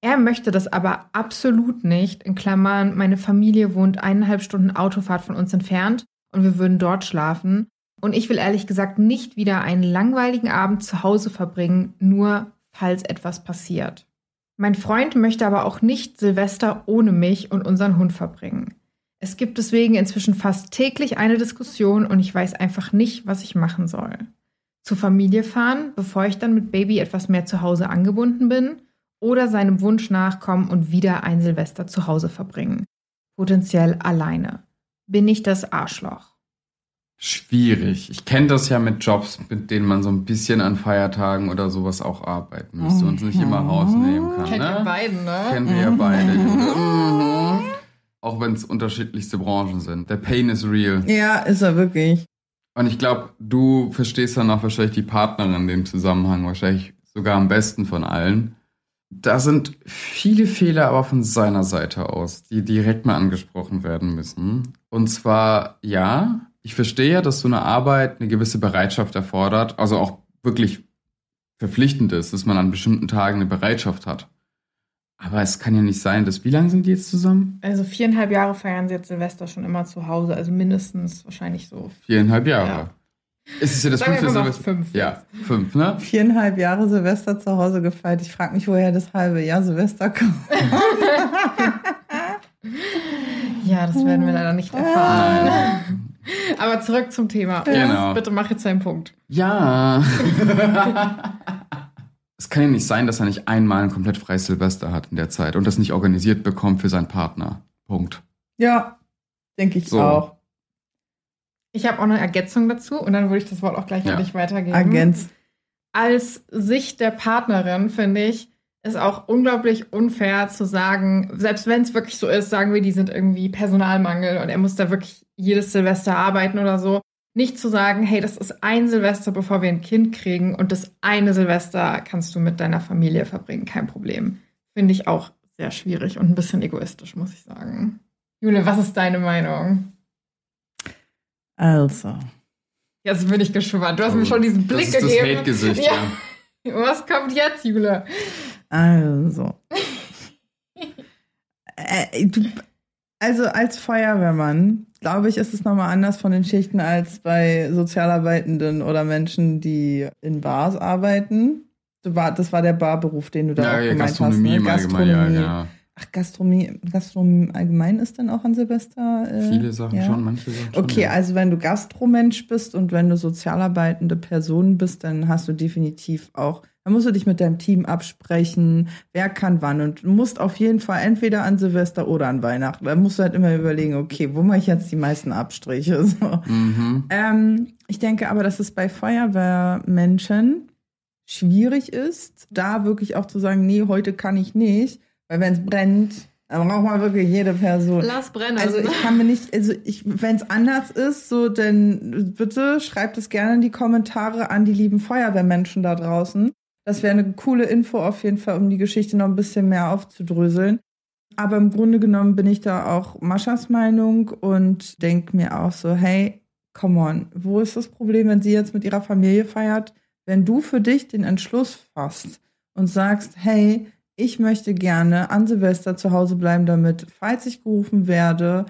Er möchte das aber absolut nicht. In Klammern, meine Familie wohnt eineinhalb Stunden Autofahrt von uns entfernt und wir würden dort schlafen. Und ich will ehrlich gesagt nicht wieder einen langweiligen Abend zu Hause verbringen, nur falls etwas passiert. Mein Freund möchte aber auch nicht Silvester ohne mich und unseren Hund verbringen. Es gibt deswegen inzwischen fast täglich eine Diskussion und ich weiß einfach nicht, was ich machen soll. Zur Familie fahren, bevor ich dann mit Baby etwas mehr zu Hause angebunden bin, oder seinem Wunsch nachkommen und wieder ein Silvester zu Hause verbringen. Potenziell alleine. Bin ich das Arschloch? Schwierig. Ich kenne das ja mit Jobs, mit denen man so ein bisschen an Feiertagen oder sowas auch arbeiten müsste und es nicht immer Mhm. rausnehmen kann. Kennt ihr ne? beiden, ne? Kennen wir ja Mhm. beide. Mhm. Auch wenn es unterschiedlichste Branchen sind. Der Pain is real. Ja, ist er wirklich. Und ich glaube, du verstehst dann auch wahrscheinlich die Partnerin in dem Zusammenhang wahrscheinlich sogar am besten von allen. Da sind viele Fehler aber von seiner Seite aus, die direkt mal angesprochen werden müssen. Und zwar, ja, ich verstehe ja, dass so eine Arbeit eine gewisse Bereitschaft erfordert, also auch wirklich verpflichtend ist, dass man an bestimmten Tagen eine Bereitschaft hat. Aber es kann ja nicht sein, dass wie lange sind die jetzt zusammen? Also viereinhalb Jahre feiern sie jetzt Silvester schon immer zu Hause, also mindestens wahrscheinlich so. Viereinhalb Jahre. Ja. Es ist ja das fünfte Silvester. fünf Ja, fünf, ne? Viereinhalb Jahre Silvester zu Hause gefeiert. Ich frage mich, woher das halbe Jahr Silvester kommt. Ja, das werden wir leider nicht erfahren. Aber zurück zum Thema. Genau. Bitte mach jetzt deinen Punkt. Ja. es kann ja nicht sein, dass er nicht einmal ein komplett freies Silvester hat in der Zeit und das nicht organisiert bekommt für seinen Partner. Punkt. ja, denke ich So. auch. Ich habe auch eine Ergänzung dazu und dann würde ich das Wort auch gleich Ja. an dich weitergeben. Agenz. Als Sicht der Partnerin finde ich es auch unglaublich unfair zu sagen, selbst wenn es wirklich so ist, sagen wir, die sind irgendwie Personalmangel und er muss da wirklich jedes Silvester arbeiten oder so, nicht zu sagen, hey, das ist ein Silvester, bevor wir ein Kind kriegen und das eine Silvester kannst du mit deiner Familie verbringen, kein Problem. Finde ich auch sehr schwierig und ein bisschen egoistisch, muss ich sagen. Jule, was ist deine Meinung? Also, Jetzt bin ich gespannt. Du hast mir schon diesen Blick das ist das gegeben. Hate-Gesicht, Ja. ja. Was kommt jetzt, Jule? Also. äh, du, also als Feuerwehrmann, glaube ich, ist es nochmal anders von den Schichten als bei Sozialarbeitenden oder Menschen, die in Bars arbeiten. Du war, das war der Barberuf, den du da Ja, auch ja, gemeint Gastronomie hast. im Ne? Allgemeinen, ja, genau. Ach, Gastronomie, Gastronomie allgemein ist denn auch an Silvester? Äh, Viele Sachen ja? schon, manche Sachen schon. Okay, ja. also wenn du Gastromensch bist und wenn du sozialarbeitende Person bist, dann hast du definitiv auch, dann musst du dich mit deinem Team absprechen, wer kann wann und du musst auf jeden Fall entweder an Silvester oder an Weihnachten. Da musst du halt immer überlegen, okay, wo mache ich jetzt die meisten Abstriche? So. Mhm. Ähm, ich denke aber, dass es bei Feuerwehrmenschen schwierig ist, da wirklich auch zu sagen, nee, heute kann ich nicht, weil wenn es brennt, dann braucht man wirklich jede Person. Lass brennen. Also ich kann mir nicht, also ich, wenn es anders ist, so dann bitte schreibt es gerne in die Kommentare an die lieben Feuerwehrmenschen da draußen. Das wäre eine coole Info auf jeden Fall, um die Geschichte noch ein bisschen mehr aufzudröseln. Aber im Grunde genommen bin ich da auch Maschas Meinung und denke mir auch so, hey, come on, wo ist das Problem, wenn sie jetzt mit ihrer Familie feiert? Wenn du für dich den Entschluss fasst und sagst, hey, ich möchte gerne an Silvester zu Hause bleiben, damit, falls ich gerufen werde,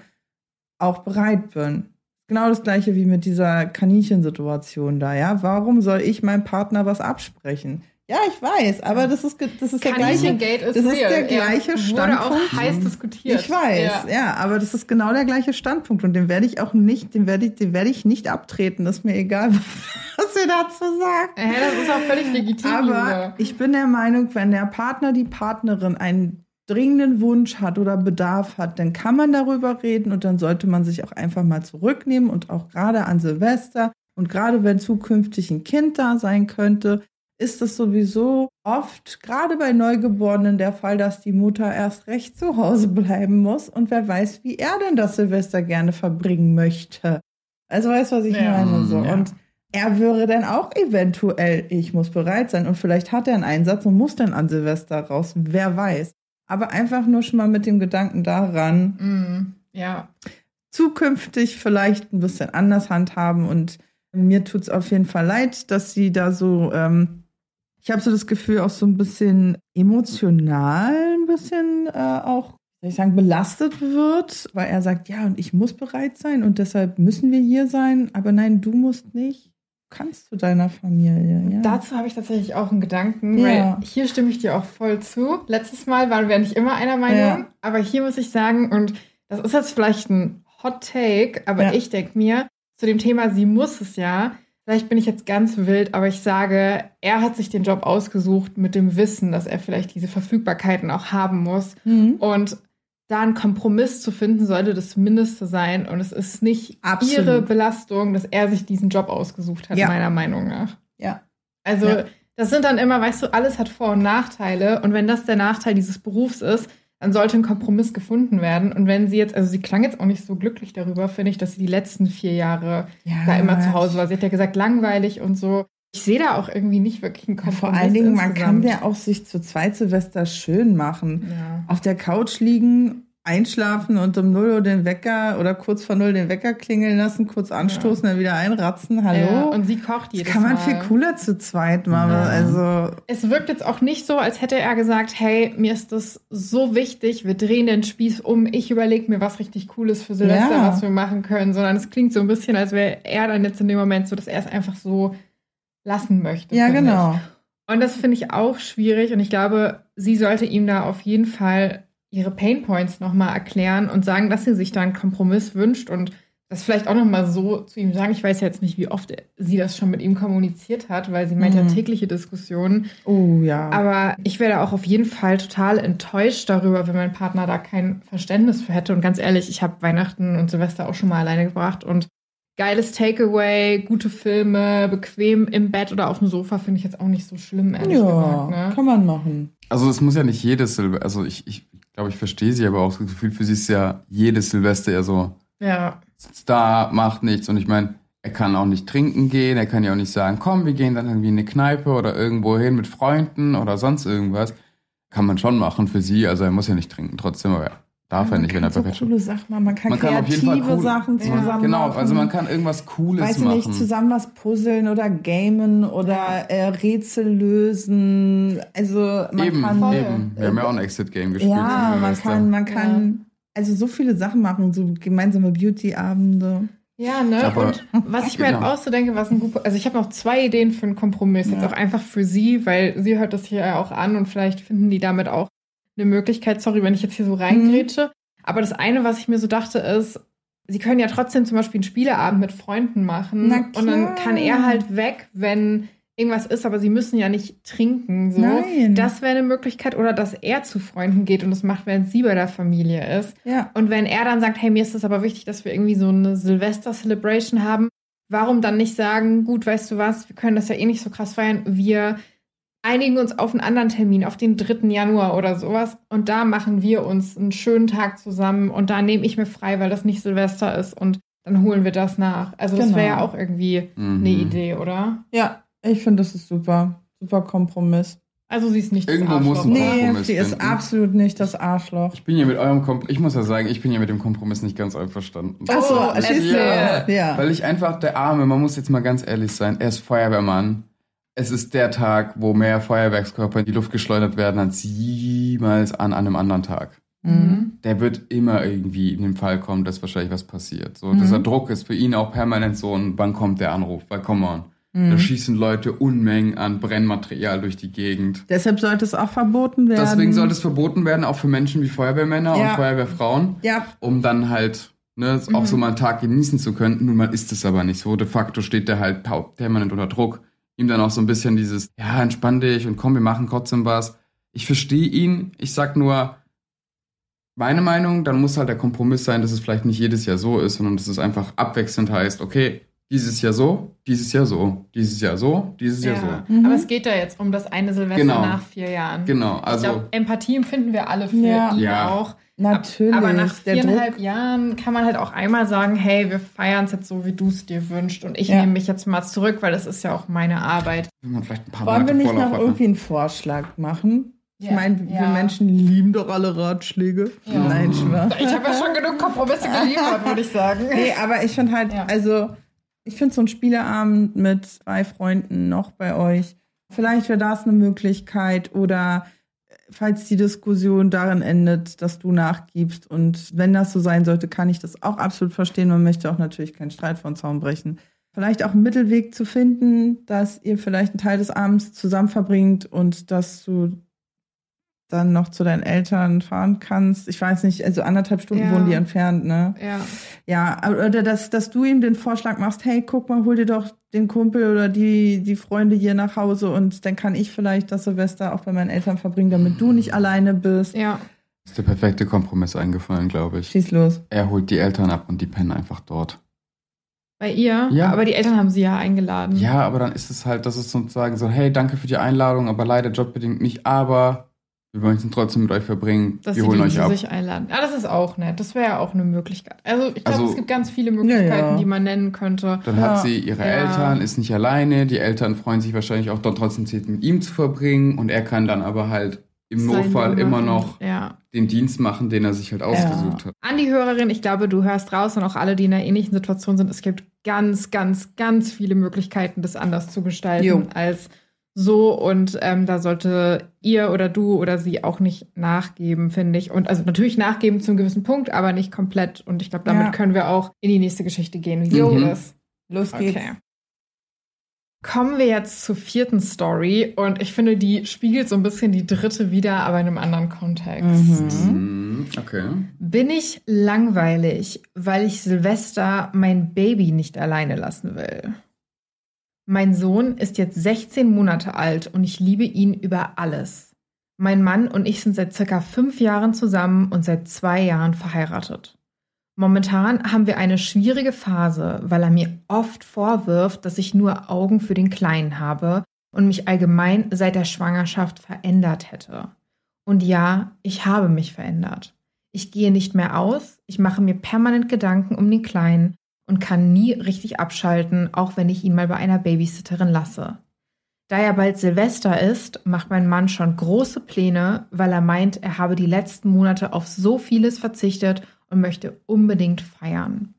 auch bereit bin. Genau das gleiche wie mit dieser Kaninchensituation da, ja. Warum soll ich meinem Partner was absprechen? Ja, ich weiß, aber das ist, das ist der gleiche. Kaninchengate ist das ist der gleiche ja. Wurde Standpunkt. auch heiß diskutiert. Ich weiß, Ja. ja. aber das ist genau der gleiche Standpunkt und den werde ich auch nicht, den werde ich, den werde ich nicht abtreten. Das ist mir egal, was ihr dazu sagt. Ja, das ist auch völlig legitim. Aber ich bin der Meinung, wenn der Partner, die Partnerin einen dringenden Wunsch hat oder Bedarf hat, dann kann man darüber reden und dann sollte man sich auch einfach mal zurücknehmen und auch gerade an Silvester und gerade wenn zukünftig ein Kind da sein könnte, ist es sowieso oft, gerade bei Neugeborenen, der Fall, dass die Mutter erst recht zu Hause bleiben muss und wer weiß, wie er denn das Silvester gerne verbringen möchte. Also weißt du, was ich Ja. meine? So. Ja. Und er wäre dann auch eventuell, ich muss bereit sein und vielleicht hat er einen Einsatz und muss dann an Silvester raus, wer weiß. Aber einfach nur schon mal mit dem Gedanken daran, Mm, ja. zukünftig vielleicht ein bisschen anders handhaben und mir tut es auf jeden Fall leid, dass sie da so, ähm, ich habe so das Gefühl, auch so ein bisschen emotional ein bisschen äh, auch, soll ich sagen, belastet wird, weil er sagt, ja, und ich muss bereit sein und deshalb müssen wir hier sein, aber nein, du musst nicht. Du kannst zu deiner Familie, ja. Dazu habe ich tatsächlich auch einen Gedanken, Ja. weil hier stimme ich dir auch voll zu. Letztes Mal waren wir nicht immer einer Meinung, Ja. aber hier muss ich sagen, und das ist jetzt vielleicht ein Hot Take, aber ich denke mir, zu dem Thema, sie muss es ja, vielleicht bin ich jetzt ganz wild, aber ich sage, er hat sich den Job ausgesucht mit dem Wissen, dass er vielleicht diese Verfügbarkeiten auch haben muss. Mhm. Und da einen Kompromiss zu finden, sollte das Mindeste sein. Und es ist nicht Absolut. ihre Belastung, dass er sich diesen Job ausgesucht hat, Ja. meiner Meinung nach. Ja. Also, Ja. das sind dann immer, weißt du, alles hat Vor- und Nachteile. Und wenn das der Nachteil dieses Berufs ist, dann sollte ein Kompromiss gefunden werden. Und wenn sie jetzt, also sie klang jetzt auch nicht so glücklich darüber, finde ich, dass sie die letzten vier Jahre ja. da immer zu Hause war. Sie hat ja gesagt, langweilig und so. Ich sehe da auch irgendwie nicht wirklich einen Kompromiss. Vor allen Dingen, man kann insgesamt. ja auch sich zu zweit Silvester schön machen. Ja. Auf der Couch liegen, einschlafen und um 0 Uhr den Wecker oder kurz vor 0 den Wecker klingeln lassen, kurz anstoßen, ja. dann wieder einratzen. Hallo. Ja, und sie kocht jedes das kann man Mal. viel cooler zu zweit machen. Ja. Also es wirkt jetzt auch nicht so, als hätte er gesagt, hey, mir ist das so wichtig, wir drehen den Spieß um, ich überlege mir was richtig Cooles für Silvester, was wir machen können, sondern es klingt so ein bisschen, als wäre er dann jetzt in dem Moment so, dass er es einfach so lassen möchte. Ja, genau. Ich. Und das finde ich auch schwierig und ich glaube, sie sollte ihm da auf jeden Fall ihre Painpoints nochmal erklären und sagen, dass sie sich da einen Kompromiss wünscht und das vielleicht auch nochmal so zu ihm sagen. Ich weiß jetzt nicht, wie oft sie das schon mit ihm kommuniziert hat, weil sie meint mhm. ja tägliche Diskussionen. Oh ja. Aber ich wäre auch auf jeden Fall total enttäuscht darüber, wenn mein Partner da kein Verständnis für hätte. Und ganz ehrlich, ich habe Weihnachten und Silvester auch schon mal alleine gebracht und geiles Takeaway, gute Filme, bequem im Bett oder auf dem Sofa finde ich jetzt auch nicht so schlimm, ehrlich ja, gesagt. Ne? kann man machen. Also es muss ja nicht jedes Silvester, also ich, ich glaube, ich verstehe sie, aber auch das Gefühl, für sie ist ja jedes Silvester eher so, ja. sitzt da, macht nichts. Und ich meine, er kann auch nicht trinken gehen, er kann ja auch nicht sagen, komm, wir gehen dann irgendwie in eine Kneipe oder irgendwo hin mit Freunden oder sonst irgendwas. Kann man schon machen für sie, also er muss ja nicht trinken, trotzdem, aber darf er nicht, wenn er so perfekt coole Sachen machen. Man kann man kreative kann cool, Sachen zusammen ja. Genau, machen. also man kann irgendwas Cooles Weiß machen. nicht, zusammen was puzzeln oder gamen oder äh, Rätsel lösen. Also man eben, kann eben. Wir haben ja auch ein Exit-Game gespielt. Ja, man kann, man kann ja. also so viele Sachen machen, so gemeinsame Beauty-Abende. Ja, ne? Aber, und was ich mir halt genau. halt auch so denke, was ein gut, also ich habe noch zwei Ideen für einen Kompromiss, ja. jetzt auch einfach für sie, weil sie hört das hier ja auch an und vielleicht finden die damit auch eine Möglichkeit, sorry, wenn ich jetzt hier so reingrätsche. Mhm. Aber das eine, was ich mir so dachte, ist, sie können ja trotzdem zum Beispiel einen Spieleabend mit Freunden machen. Und dann kann er halt weg, wenn irgendwas ist, aber sie müssen ja nicht trinken. So. Nein. Das wäre eine Möglichkeit. Oder dass er zu Freunden geht und das macht, während sie bei der Familie ist. Ja. Und wenn er dann sagt, hey, mir ist es aber wichtig, dass wir irgendwie so eine Silvester-Celebration haben, warum dann nicht sagen, gut, weißt du was, wir können das ja eh nicht so krass feiern, wir einigen uns auf einen anderen Termin, auf den 3. Januar oder sowas. Und da machen wir uns einen schönen Tag zusammen und da nehme ich mir frei, weil das nicht Silvester ist und dann holen wir das nach. Also genau. das wäre ja auch irgendwie mhm. eine Idee, oder? Ja, ich finde, das ist super. Super Kompromiss. Also sie ist nicht Irgendwo das Arschloch. Muss ein nee, sie ist finden. absolut nicht das Arschloch. Ich bin ja mit eurem Kompromiss, ich muss ja sagen, ich bin ja mit dem Kompromiss nicht ganz einverstanden. Achso, oh, ja, ja. Weil ich einfach, der Arme, man muss jetzt mal ganz ehrlich sein, er ist Feuerwehrmann es ist der Tag, wo mehr Feuerwerkskörper in die Luft geschleudert werden als jemals an einem anderen Tag. Mhm. Der wird immer irgendwie in den Fall kommen, dass wahrscheinlich was passiert. So, mhm. dieser Druck ist für ihn auch permanent so ein, wann kommt der Anruf? Weil, come on. Mhm. Da schießen Leute Unmengen an Brennmaterial durch die Gegend. Deshalb sollte es auch verboten werden. Deswegen sollte es verboten werden, auch für Menschen wie Feuerwehrmänner ja. und Feuerwehrfrauen. Ja. Um dann halt ne, auch so mhm. mal einen Tag genießen zu können. Nun mal ist es aber nicht so. De facto steht der halt permanent unter Druck ihm dann auch so ein bisschen dieses, ja, entspann dich und komm, wir machen trotzdem was. Ich verstehe ihn. Ich sag nur, meine Meinung, dann muss halt der Kompromiss sein, dass es vielleicht nicht jedes Jahr so ist, sondern dass es einfach abwechselnd heißt, okay, dieses Jahr so, dieses Jahr so, dieses Jahr so, dieses ja. Jahr so. Mhm. Aber es geht da jetzt um das eine Silvester genau. nach vier Jahren. Genau, also. Ich glaub, Empathie empfinden wir alle für ja. ihn ja. auch. Natürlich. Aber nach viereinhalb Jahren kann man halt auch einmal sagen, hey, wir feiern es jetzt so, wie du es dir wünschst. Und ich ja. nehme mich jetzt mal zurück, weil das ist ja auch meine Arbeit. Wollen wir Wollen wir nicht noch irgendwie einen Vorschlag machen? Ich ja, meine, ja. wir Menschen lieben doch alle Ratschläge. Ja. Nein, Spaß. Ich habe ja schon genug Kompromisse geliefert, würde ich sagen. Nee, aber ich finde halt, also, ich finde so ein Spieleabend mit zwei Freunden noch bei euch. Vielleicht wäre das eine Möglichkeit oder falls die Diskussion darin endet, dass du nachgibst. Und wenn das so sein sollte, kann ich das auch absolut verstehen. Man möchte auch natürlich keinen Streit von Zaun brechen. Vielleicht auch einen Mittelweg zu finden, dass ihr vielleicht einen Teil des Abends zusammen verbringt und dass du dann noch zu deinen Eltern fahren kannst. Ich weiß nicht, also anderthalb Stunden ja. wohnen die entfernt, ne? Ja. Ja, oder dass, dass du ihm den Vorschlag machst, hey, guck mal, hol dir doch den Kumpel oder die, die Freunde hier nach Hause und dann kann ich vielleicht das Silvester auch bei meinen Eltern verbringen, damit du nicht alleine bist. Ja. Ist der perfekte Kompromiss eingefallen, glaube ich. Schieß los. Er holt die Eltern ab und die pennen einfach dort. Bei ihr? Ja. Aber die Eltern haben sie ja eingeladen. Ja, aber dann ist es halt, das ist sozusagen so, hey, danke für die Einladung, aber leider jobbedingt nicht, aber wir wollen es trotzdem mit euch verbringen. Dass wir holen euch ab. sich einladen. Ja, das ist auch nett. Das wäre ja auch eine Möglichkeit. Also ich glaube, also, es gibt ganz viele Möglichkeiten, ja, ja. die man nennen könnte. Dann ja. hat sie ihre Eltern, ist nicht alleine. Die Eltern freuen sich wahrscheinlich auch dort trotzdem Zeit mit ihm zu verbringen. Und er kann dann aber halt im Sein Notfall immer noch Ja. den Dienst machen, den er sich halt ausgesucht hat. An die Hörerin, ich glaube, du hörst raus und auch alle, die in einer ähnlichen Situation sind, es gibt ganz, ganz, ganz viele Möglichkeiten, das anders zu gestalten Jo. als so. Und ähm, da sollte ihr oder du oder sie auch nicht nachgeben, finde ich. Und also natürlich nachgeben zu einem gewissen Punkt, aber nicht komplett. Und ich glaube, damit Ja. können wir auch in die nächste Geschichte gehen. Jo, Mhm. das. Los geht's. Okay. Kommen wir jetzt zur vierten Story und ich finde, die spiegelt so ein bisschen die dritte wieder, aber in einem anderen Kontext. Mhm. Mhm, Okay. Bin ich langweilig, weil ich Silvester mein Baby nicht alleine lassen will? Mein Sohn ist jetzt 16 Monate alt und ich liebe ihn über alles. Mein Mann und ich sind seit circa fünf Jahren zusammen und seit zwei Jahren verheiratet. Momentan haben wir eine schwierige Phase, weil er mir oft vorwirft, dass ich nur Augen für den Kleinen habe und mich allgemein seit der Schwangerschaft verändert hätte. Und ja, ich habe mich verändert. Ich gehe nicht mehr aus, ich mache mir permanent Gedanken um den Kleinen und kann nie richtig abschalten, auch wenn ich ihn mal bei einer Babysitterin lasse. Da ja bald Silvester ist, macht mein Mann schon große Pläne, weil er meint, er habe die letzten Monate auf so vieles verzichtet und möchte unbedingt feiern.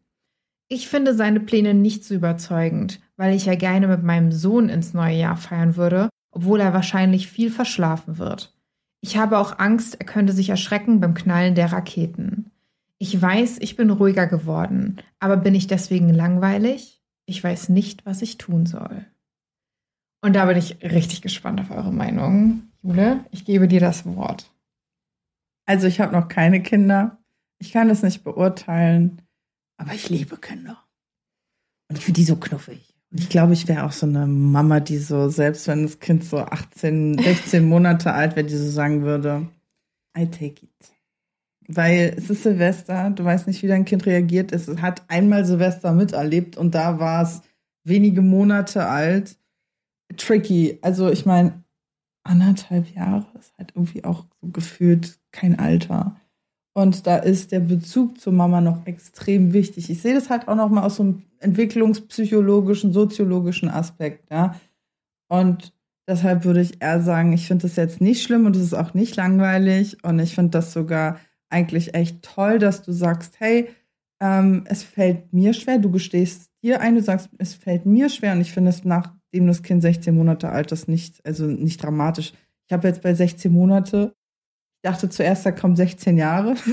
Ich finde seine Pläne nicht so überzeugend, weil ich ja gerne mit meinem Sohn ins neue Jahr feiern würde, obwohl er wahrscheinlich viel verschlafen wird. Ich habe auch Angst, er könnte sich erschrecken beim Knallen der Raketen. Ich weiß, ich bin ruhiger geworden, aber bin ich deswegen langweilig? Ich weiß nicht, was ich tun soll. Und da bin ich richtig gespannt auf eure Meinung. Jule, ich gebe dir das Wort. Also ich habe noch keine Kinder. Ich kann es nicht beurteilen. Aber ich liebe Kinder. Und ich finde die so knuffig. Und ich glaube, ich wäre auch so eine Mama, die so, selbst wenn das Kind so 18, 16 Monate alt wäre, die so sagen würde, I take it. Weil es ist Silvester, du weißt nicht, wie dein Kind reagiert. Es hat einmal Silvester miterlebt und da war es wenige Monate alt. Tricky. Also ich meine, anderthalb Jahre ist halt irgendwie auch so gefühlt kein Alter. Und da ist der Bezug zur Mama noch extrem wichtig. Ich sehe das halt auch noch mal aus so einem entwicklungspsychologischen, soziologischen Aspekt, ja. Und deshalb würde ich eher sagen, ich finde das jetzt nicht schlimm und es ist auch nicht langweilig. Und ich finde das sogar eigentlich echt toll, dass du sagst, hey, ähm, es fällt mir schwer, du gestehst dir ein, du sagst, es fällt mir schwer und ich finde es nachdem das Kind 16 Monate alt ist, nicht, also nicht dramatisch. Ich habe jetzt bei 16 Monate, ich dachte zuerst, da kommen 16 Jahre.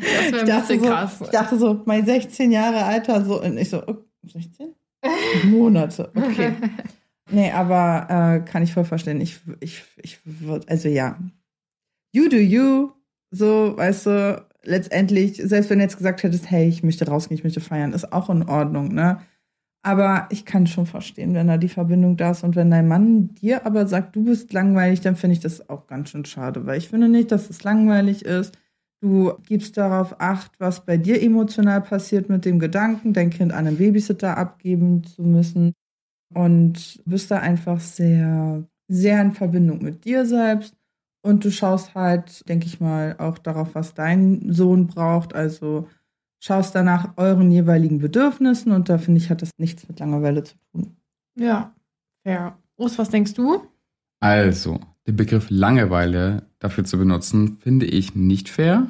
Das wäre Ich ein dachte, bisschen so, krass. ich dachte so, mein 16 Jahre Alter, so, und ich so, oh, 16? Monate, okay. Nee, aber äh, kann ich voll verstehen. Ich, ich, ich würde, also ja, you do you, so, weißt du, letztendlich, selbst wenn du jetzt gesagt hättest, hey, ich möchte rausgehen, ich möchte feiern, ist auch in Ordnung, ne? Aber ich kann schon verstehen, wenn da die Verbindung da ist und wenn dein Mann dir aber sagt, du bist langweilig, dann finde ich das auch ganz schön schade, weil ich finde nicht, dass es langweilig ist. Du gibst darauf Acht, was bei dir emotional passiert mit dem Gedanken, dein Kind an einen Babysitter abgeben zu müssen und bist da einfach sehr, sehr in Verbindung mit dir selbst. Und du schaust halt, denke ich mal, auch darauf, was dein Sohn braucht. Also schaust danach euren jeweiligen Bedürfnissen und da finde ich, hat das nichts mit Langeweile zu tun. Ja, fair. Urs, was denkst du? Also, den Begriff Langeweile dafür zu benutzen, finde ich nicht fair.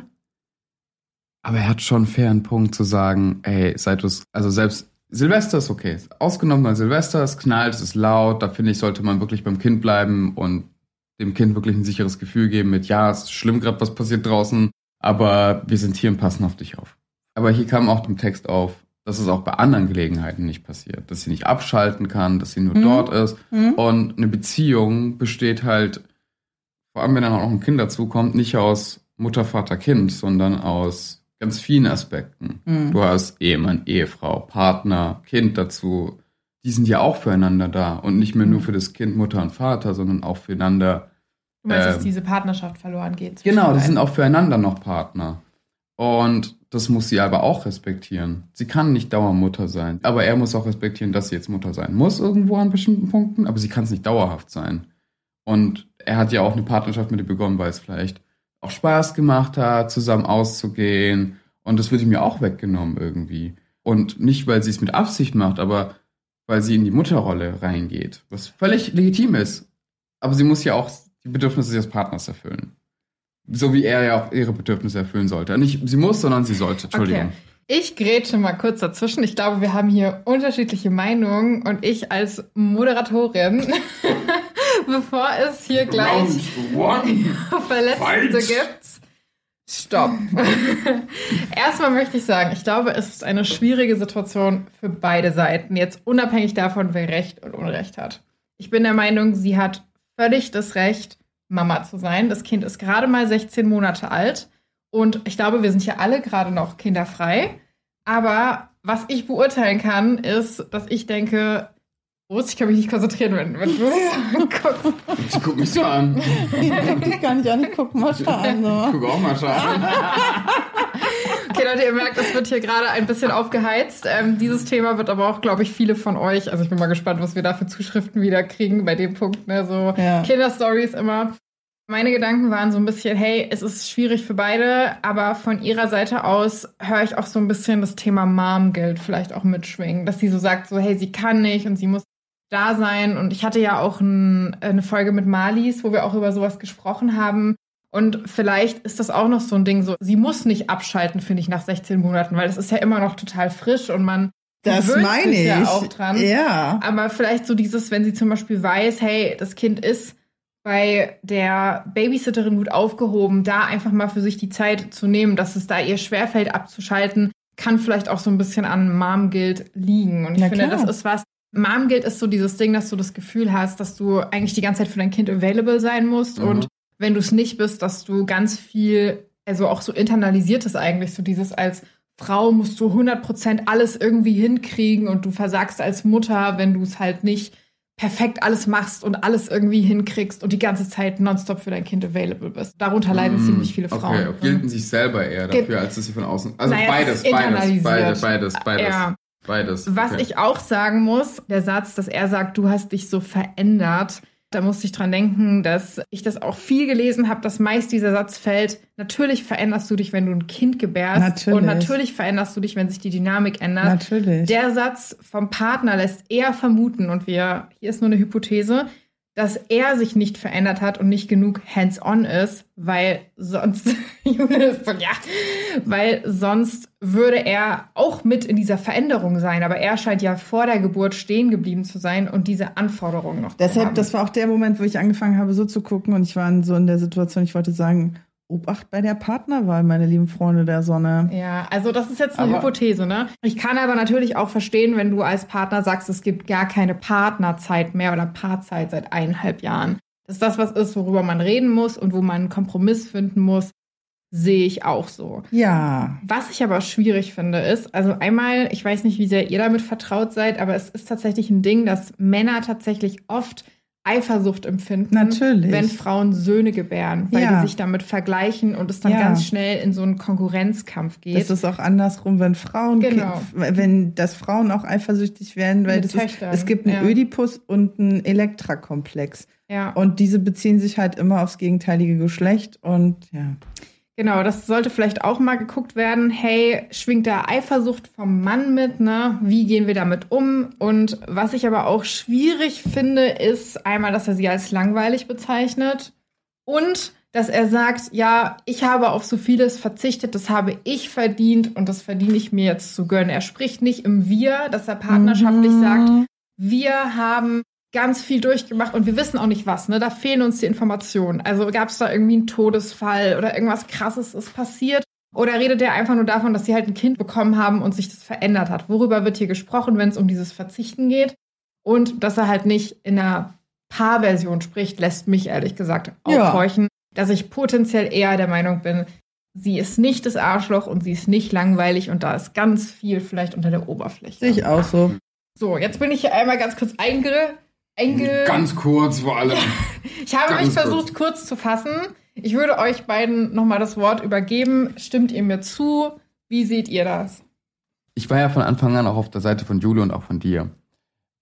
Aber er hat schon einen fairen Punkt zu sagen, ey, seit du es, also selbst Silvester ist okay. Ausgenommen mal Silvester, es knallt, es ist laut, da finde ich, sollte man wirklich beim Kind bleiben und dem Kind wirklich ein sicheres Gefühl geben mit, ja, es ist schlimm gerade, was passiert draußen, aber wir sind hier und passen auf dich auf. Aber hier kam auch im Text auf, dass es auch bei anderen Gelegenheiten nicht passiert, dass sie nicht abschalten kann, dass sie nur Mhm. dort ist. Mhm. Und eine Beziehung besteht halt, vor allem wenn dann auch noch ein Kind dazukommt, nicht aus Mutter, Vater, Kind, sondern aus ganz vielen Aspekten. Mhm. Du hast Ehemann, Ehefrau, Partner, Kind dazu. Die sind ja auch füreinander da und nicht mehr nur für das Kind, Mutter und Vater, sondern auch füreinander. Du meinst, dass Ähm, diese Partnerschaft verloren geht? Genau, die sind auch füreinander noch Partner. Und das muss sie aber auch respektieren. Sie kann nicht Dauermutter sein. Aber er muss auch respektieren, dass sie jetzt Mutter sein muss irgendwo an bestimmten Punkten, aber sie kann es nicht dauerhaft sein. Und er hat ja auch eine Partnerschaft mit ihr begonnen, weil es vielleicht auch Spaß gemacht hat, zusammen auszugehen. Und das wird ihm ja auch weggenommen irgendwie. Und nicht, weil sie es mit Absicht macht, aber weil sie in die Mutterrolle reingeht. Was völlig legitim ist. Aber sie muss ja auch die Bedürfnisse ihres Partners erfüllen. So wie er ja auch ihre Bedürfnisse erfüllen sollte. Nicht sie muss, sondern sie sollte. Entschuldigung. Okay. Ich grätsche mal kurz dazwischen. Ich glaube, wir haben hier unterschiedliche Meinungen und ich als Moderatorin, bevor es hier gleich Verletzte gibt, stopp. Erstmal möchte ich sagen, ich glaube, es ist eine schwierige Situation für beide Seiten, jetzt unabhängig davon, wer Recht und Unrecht hat. Ich bin der Meinung, sie hat völlig das Recht, Mama zu sein. Das Kind ist gerade mal 16 Monate alt. Und ich glaube, wir sind ja alle gerade noch kinderfrei. Aber was ich beurteilen kann, ist, dass ich denke, Brust, ich kann mich nicht konzentrieren, wenn, wenn du sie anguckst. Ich guck mich so an. Ich guck dich gar nicht an, ich guck Mascha an. So. Ich guck auch Mascha an. Okay, Leute, ihr merkt, es wird hier gerade ein bisschen aufgeheizt. Ähm, dieses Thema wird aber auch, glaube ich, viele von euch, also ich bin mal gespannt, was wir da für Zuschriften wieder kriegen bei dem Punkt, ne, so ja. Kinderstories immer. Meine Gedanken waren so ein bisschen, hey, es ist schwierig für beide, aber von ihrer Seite aus höre ich auch so ein bisschen das Thema Mom-Geld vielleicht auch mitschwingen, dass sie so sagt, so, hey, sie kann nicht und sie muss da sein. Und ich hatte ja auch ein, eine Folge mit Malis, wo wir auch über sowas gesprochen haben. Und vielleicht ist das auch noch so ein Ding, so, sie muss nicht abschalten, finde ich, nach 16 Monaten, weil das ist ja immer noch total frisch und man das meine ich. ja auch dran. Ja. Aber vielleicht so dieses, wenn sie zum Beispiel weiß, hey, das Kind ist bei der Babysitterin gut aufgehoben, da einfach mal für sich die Zeit zu nehmen, dass es da ihr schwerfällt abzuschalten, kann vielleicht auch so ein bisschen an Mom-Guild liegen. Und ich Na finde, klar. das ist was. Mom-Guild ist so dieses Ding, dass du das Gefühl hast, dass du eigentlich die ganze Zeit für dein Kind available sein musst. Mhm. Und wenn du es nicht bist, dass du ganz viel, also auch so internalisiert ist eigentlich, so dieses als Frau musst du 100% alles irgendwie hinkriegen und du versagst als Mutter, wenn du es halt nicht perfekt alles machst und alles irgendwie hinkriegst und die ganze Zeit nonstop für dein Kind available bist. Darunter leiden mm, ziemlich viele Frauen. Okay, gelten sich selber eher dafür, als dass sie von außen. Also naja, beides, beides, beides, beides, beides. Ja. Beides. Was ich auch sagen muss, der Satz, dass er sagt, du hast dich so verändert, da musste ich dran denken, dass ich das auch viel gelesen habe, dass meist dieser Satz fällt, natürlich veränderst du dich, wenn du ein Kind gebärst. Natürlich. Und natürlich veränderst du dich, wenn sich die Dynamik ändert. Natürlich. Der Satz vom Partner lässt eher vermuten, und wir, hier ist nur eine Hypothese, dass er sich nicht verändert hat und nicht genug hands-on ist, weil sonst, ja, weil sonst würde er auch mit in dieser Veränderung sein. Aber er scheint ja vor der Geburt stehen geblieben zu sein und diese Anforderungen noch Deshalb, zu haben. das war auch der Moment, wo ich angefangen habe, so zu gucken und ich war so in der Situation, ich wollte sagen, Obacht bei der Partnerwahl, meine lieben Freunde der Sonne. Ja, also das ist jetzt eine aber Hypothese, ne? Ich kann aber natürlich auch verstehen, wenn du als Partner sagst, es gibt gar keine Partnerzeit mehr oder Paarzeit seit eineinhalb Jahren. Dass das was ist, worüber man reden muss und wo man einen Kompromiss finden muss, sehe ich auch so. Ja. Was ich aber schwierig finde, ist, also einmal, ich weiß nicht, wie sehr ihr damit vertraut seid, aber es ist tatsächlich ein Ding, dass Männer tatsächlich oft Eifersucht empfinden, Natürlich. wenn Frauen Söhne gebären, weil ja. die sich damit vergleichen und es dann ja. ganz schnell in so einen Konkurrenzkampf geht. Das ist auch andersrum, wenn Frauen, genau. wenn das Frauen auch eifersüchtig werden, weil ist, es gibt einen ja. Ödipus und einen Elektra-Komplex. Ja. Und diese beziehen sich halt immer aufs gegenteilige Geschlecht und ja. Genau, das sollte vielleicht auch mal geguckt werden. Hey, schwingt da Eifersucht vom Mann mit, ne? Wie gehen wir damit um? Und was ich aber auch schwierig finde, ist einmal, dass er sie als langweilig bezeichnet und dass er sagt, ja, ich habe auf so vieles verzichtet, das habe ich verdient und das verdiene ich mir jetzt zu gönnen. Er spricht nicht im Wir, dass er partnerschaftlich mhm. sagt, wir haben ganz viel durchgemacht und wir wissen auch nicht was, ne? Da fehlen uns die Informationen. Also gab es da irgendwie einen Todesfall oder irgendwas krasses ist passiert? Oder redet er einfach nur davon, dass sie halt ein Kind bekommen haben und sich das verändert hat? Worüber wird hier gesprochen, wenn es um dieses Verzichten geht? Und dass er halt nicht in einer Paarversion spricht, lässt mich ehrlich gesagt aufhorchen, ja. dass ich potenziell eher der Meinung bin, sie ist nicht das Arschloch und sie ist nicht langweilig und da ist ganz viel vielleicht unter der Oberfläche. Sehe ich auch so. So, jetzt bin ich hier einmal ganz kurz einge einge... Ganz kurz vor allem. ich habe Ganz mich versucht, kurz. kurz zu fassen. Ich würde euch beiden nochmal das Wort übergeben. Stimmt ihr mir zu? Wie seht ihr das? Ich war ja von Anfang an auch auf der Seite von Jule und auch von dir.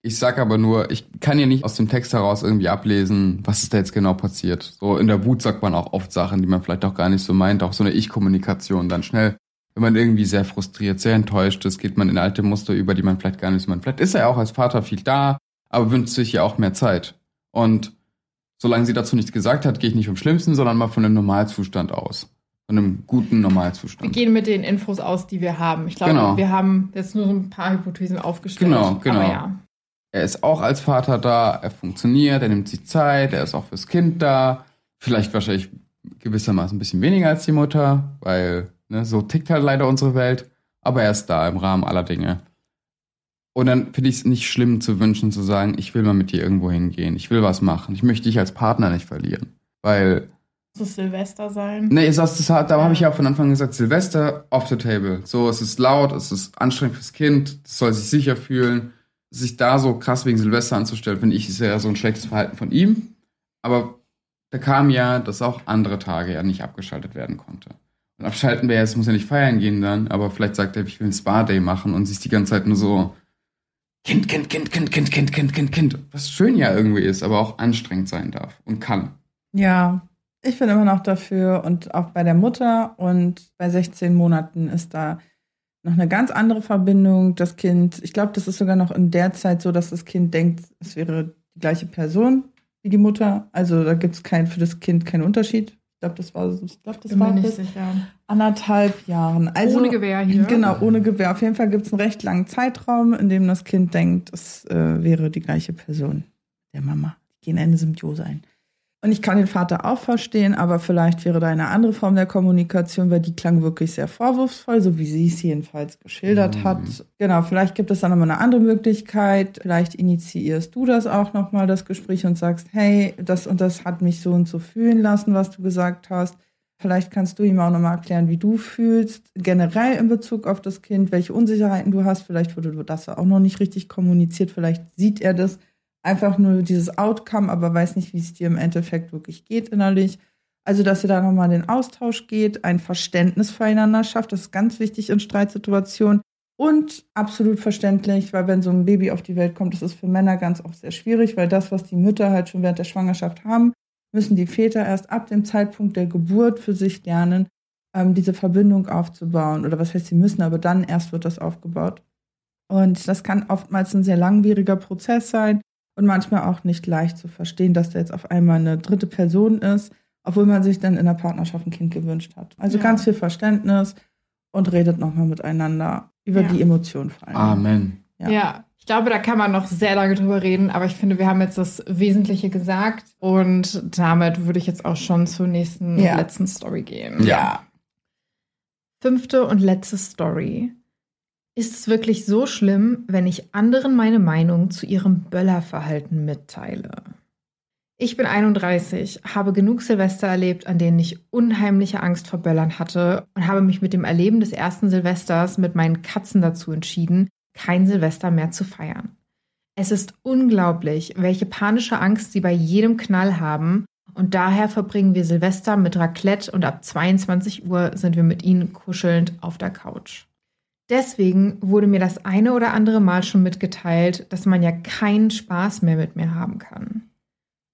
Ich sag aber nur, ich kann ja nicht aus dem Text heraus irgendwie ablesen, was ist da jetzt genau passiert. So in der Wut sagt man auch oft Sachen, die man vielleicht auch gar nicht so meint, auch so eine Ich-Kommunikation dann schnell. Wenn man irgendwie sehr frustriert, sehr enttäuscht ist, geht man in alte Muster über, die man vielleicht gar nicht so meint. Vielleicht ist er auch als Vater viel da, aber wünscht sich ja auch mehr Zeit. Und solange sie dazu nichts gesagt hat, gehe ich nicht vom Schlimmsten, sondern mal von einem Normalzustand aus. Von einem guten Normalzustand. Wir gehen mit den Infos aus, die wir haben. Ich glaube, Genau. wir haben jetzt nur so ein paar Hypothesen aufgestellt. Genau, genau. Ja. Er ist auch als Vater da, er funktioniert, er nimmt sich Zeit, er ist auch fürs Kind da. Vielleicht wahrscheinlich gewissermaßen ein bisschen weniger als die Mutter, weil ne, so tickt halt leider unsere Welt. Aber er ist da im Rahmen aller Dinge. Und dann finde ich es nicht schlimm zu wünschen, zu sagen, ich will mal mit dir irgendwo hingehen, ich will was machen, ich möchte dich als Partner nicht verlieren. Weil Muss es Silvester sein? Nee, ist das, das, da habe ich ja von Anfang an gesagt, Silvester off the table. So, es ist laut, es ist anstrengend fürs Kind, es soll sich sicher fühlen. Sich da so krass wegen Silvester anzustellen, finde ich, ist ja so ein schlechtes Verhalten von ihm. Aber da kam ja, dass auch andere Tage ja nicht abgeschaltet werden konnte. Und abschalten wäre, es muss ja nicht feiern gehen dann, aber vielleicht sagt er, ich will einen Spa-Day machen und sie ist die ganze Zeit nur so Kind, Kind, Kind, Kind, Kind, Kind, Kind, Kind, Kind. Was schön ja irgendwie ist, aber auch anstrengend sein darf und kann. Ja, ich bin immer noch dafür und auch bei der Mutter und bei 16 Monaten ist da noch eine ganz andere Verbindung. Das Kind, ich glaube, das ist sogar noch in der Zeit so, dass das Kind denkt, es wäre die gleiche Person wie die Mutter. Also da gibt es für das Kind keinen Unterschied. Ich glaube, das war, ich glaube, das Bin war bis sicher. anderthalb Jahren. Also, Ohne Gewehr hier. Genau, ohne Gewehr. Auf jeden Fall gibt es einen recht langen Zeitraum, in dem das Kind denkt, es äh, wäre die gleiche Person der Mama. Die gehen eine Symbiose ein. Und ich kann den Vater auch verstehen, aber vielleicht wäre da eine andere Form der Kommunikation, weil die klang wirklich sehr vorwurfsvoll, so wie sie es jedenfalls geschildert Mhm. hat. Genau, vielleicht gibt es dann nochmal eine andere Möglichkeit. Vielleicht initiierst du das auch nochmal, das Gespräch, und sagst, hey, das und das hat mich so und so fühlen lassen, was du gesagt hast. Vielleicht kannst du ihm auch nochmal erklären, wie du fühlst, generell in Bezug auf das Kind, welche Unsicherheiten du hast. Vielleicht wurde das auch noch nicht richtig kommuniziert. Vielleicht sieht er das einfach nur dieses Outcome, aber weiß nicht, wie es dir im Endeffekt wirklich geht innerlich. Also, dass ihr da nochmal den Austausch geht, ein Verständnis füreinander schafft, das ist ganz wichtig in Streitsituationen. Und absolut verständlich, weil wenn so ein Baby auf die Welt kommt, das ist für Männer ganz oft sehr schwierig, weil das, was die Mütter halt schon während der Schwangerschaft haben, müssen die Väter erst ab dem Zeitpunkt der Geburt für sich lernen, ähm, diese Verbindung aufzubauen. Oder was heißt, sie müssen, aber dann erst wird das aufgebaut. Und das kann oftmals ein sehr langwieriger Prozess sein und manchmal auch nicht leicht zu verstehen, dass da jetzt auf einmal eine dritte Person ist, obwohl man sich dann in der Partnerschaft ein Kind gewünscht hat. Also Ja. ganz viel Verständnis und redet nochmal miteinander über Ja. die Emotionen vor allem. Amen. Ja. Ja. ich glaube, da kann man noch sehr lange drüber reden, aber ich finde, wir haben jetzt das Wesentliche gesagt und damit würde ich jetzt auch schon zur nächsten Ja. letzten Story gehen. Ja. Fünfte und letzte Story. Ist es wirklich so schlimm, wenn ich anderen meine Meinung zu ihrem Böllerverhalten mitteile? Ich bin 31, habe genug Silvester erlebt, an denen ich unheimliche Angst vor Böllern hatte und habe mich mit dem Erleben des ersten Silvesters mit meinen Katzen dazu entschieden, kein Silvester mehr zu feiern. Es ist unglaublich, welche panische Angst sie bei jedem Knall haben und daher verbringen wir Silvester mit Raclette und ab 22 Uhr sind wir mit ihnen kuschelnd auf der Couch. Deswegen wurde mir das eine oder andere Mal schon mitgeteilt, dass man ja keinen Spaß mehr mit mir haben kann.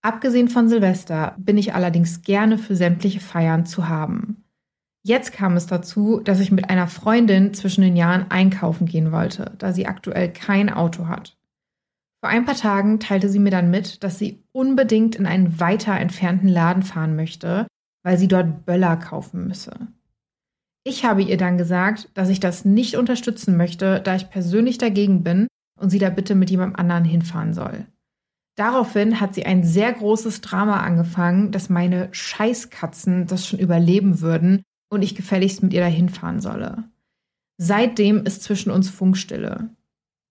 Abgesehen von Silvester bin ich allerdings gerne für sämtliche Feiern zu haben. Jetzt kam es dazu, dass ich mit einer Freundin zwischen den Jahren einkaufen gehen wollte, da sie aktuell kein Auto hat. Vor ein paar Tagen teilte sie mir dann mit, dass sie unbedingt in einen weiter entfernten Laden fahren möchte, weil sie dort Böller kaufen müsse. Ich habe ihr dann gesagt, dass ich das nicht unterstützen möchte, da ich persönlich dagegen bin und sie da bitte mit jemandem anderen hinfahren soll. Daraufhin hat sie ein sehr großes Drama angefangen, dass meine Scheißkatzen das schon überleben würden und ich gefälligst mit ihr dahin fahren solle. Seitdem ist zwischen uns Funkstille.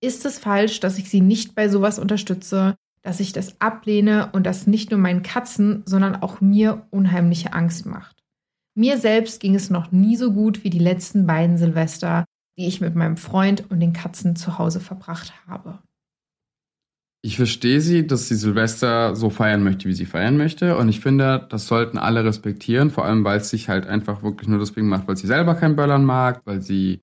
Ist es falsch, dass ich sie nicht bei sowas unterstütze, dass ich das ablehne und das nicht nur meinen Katzen, sondern auch mir unheimliche Angst macht? Mir selbst ging es noch nie so gut wie die letzten beiden Silvester, die ich mit meinem Freund und den Katzen zu Hause verbracht habe. Ich verstehe sie, dass sie Silvester so feiern möchte, wie sie feiern möchte. Und ich finde, das sollten alle respektieren, vor allem weil es sich halt einfach wirklich nur deswegen macht, weil sie selber kein Böllern mag, weil sie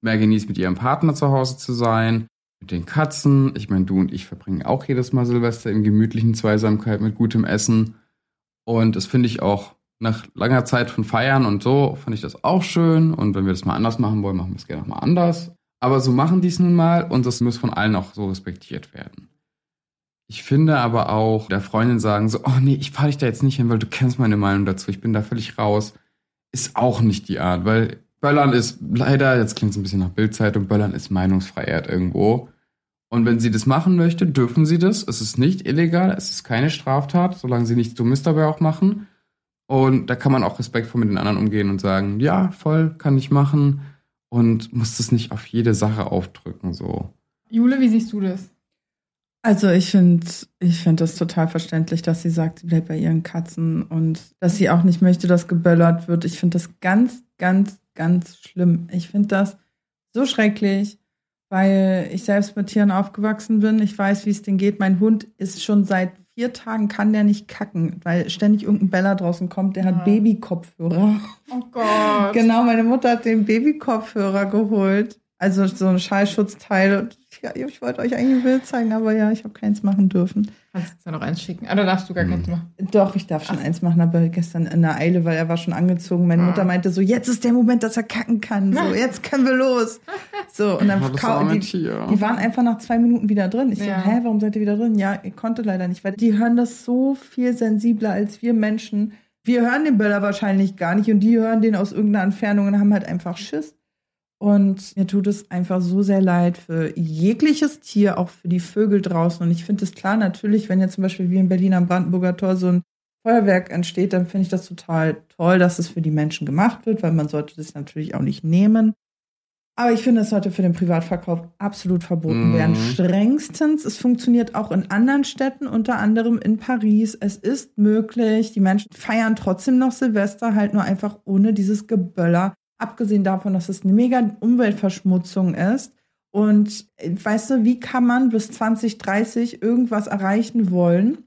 mehr genießt, mit ihrem Partner zu Hause zu sein, mit den Katzen. Ich meine, du und ich verbringen auch jedes Mal Silvester in gemütlichen Zweisamkeit mit gutem Essen. Und das finde ich auch nach langer Zeit von Feiern und so, fand ich das auch schön. Und wenn wir das mal anders machen wollen, machen wir es gerne auch mal anders. Aber so machen die es nun mal und das muss von allen auch so respektiert werden. Ich finde aber auch, der Freundin sagen so, oh nee, ich fahre dich da jetzt nicht hin, weil du kennst meine Meinung dazu, ich bin da völlig raus, ist auch nicht die Art, weil Böllern ist leider, jetzt klingt es ein bisschen nach Bildzeitung, Böllern ist Meinungsfreiheit irgendwo. Und wenn sie das machen möchte, dürfen sie das. Es ist nicht illegal, es ist keine Straftat, solange sie nichts Dummes dabei auch machen. Und da kann man auch respektvoll mit den anderen umgehen und sagen, ja, voll, kann ich machen. Und muss das nicht auf jede Sache aufdrücken, so. Jule, wie siehst du das? Also ich finde ich find das total verständlich, dass sie sagt, sie bleibt bei ihren Katzen und dass sie auch nicht möchte, dass geböllert wird. Ich finde das ganz, ganz, ganz schlimm. Ich finde das so schrecklich, weil ich selbst mit Tieren aufgewachsen bin. Ich weiß, wie es denen geht. Mein Hund ist schon seit vier Tagen kann der nicht kacken, weil ständig irgendein Beller draußen kommt, der hat ja. Babykopfhörer. Oh Gott. Genau, meine Mutter hat den Babykopfhörer geholt. Also so ein Schallschutzteil. Ja, ich wollte euch eigentlich ein Bild zeigen, aber ja, ich habe keins machen dürfen. Kannst du jetzt ja noch eins schicken? Oder darfst du gar keins machen? Doch, ich darf schon Ach. eins machen, aber gestern in der Eile, weil er war schon angezogen. Meine ah. Mutter meinte so, jetzt ist der Moment, dass er kacken kann. So, jetzt können wir los. So, und dann die, die waren einfach nach zwei Minuten wieder drin. Ich ja. so, hä, warum seid ihr wieder drin? Ja, ihr konnte leider nicht, weil die hören das so viel sensibler als wir Menschen. Wir hören den Böller wahrscheinlich gar nicht und die hören den aus irgendeiner Entfernung und haben halt einfach Schiss. Und mir tut es einfach so sehr leid für jegliches Tier, auch für die Vögel draußen. Und ich finde es klar, natürlich, wenn jetzt zum Beispiel wie in Berlin am Brandenburger Tor so ein Feuerwerk entsteht, dann finde ich das total toll, dass es für die Menschen gemacht wird, weil man sollte das natürlich auch nicht nehmen. Aber ich finde, es sollte für den Privatverkauf absolut verboten mhm. werden. Strengstens. Es funktioniert auch in anderen Städten, unter anderem in Paris. Es ist möglich. Die Menschen feiern trotzdem noch Silvester, halt nur einfach ohne dieses Geböller abgesehen davon, dass es eine mega Umweltverschmutzung ist. Und weißt du, wie kann man bis 2030 irgendwas erreichen wollen,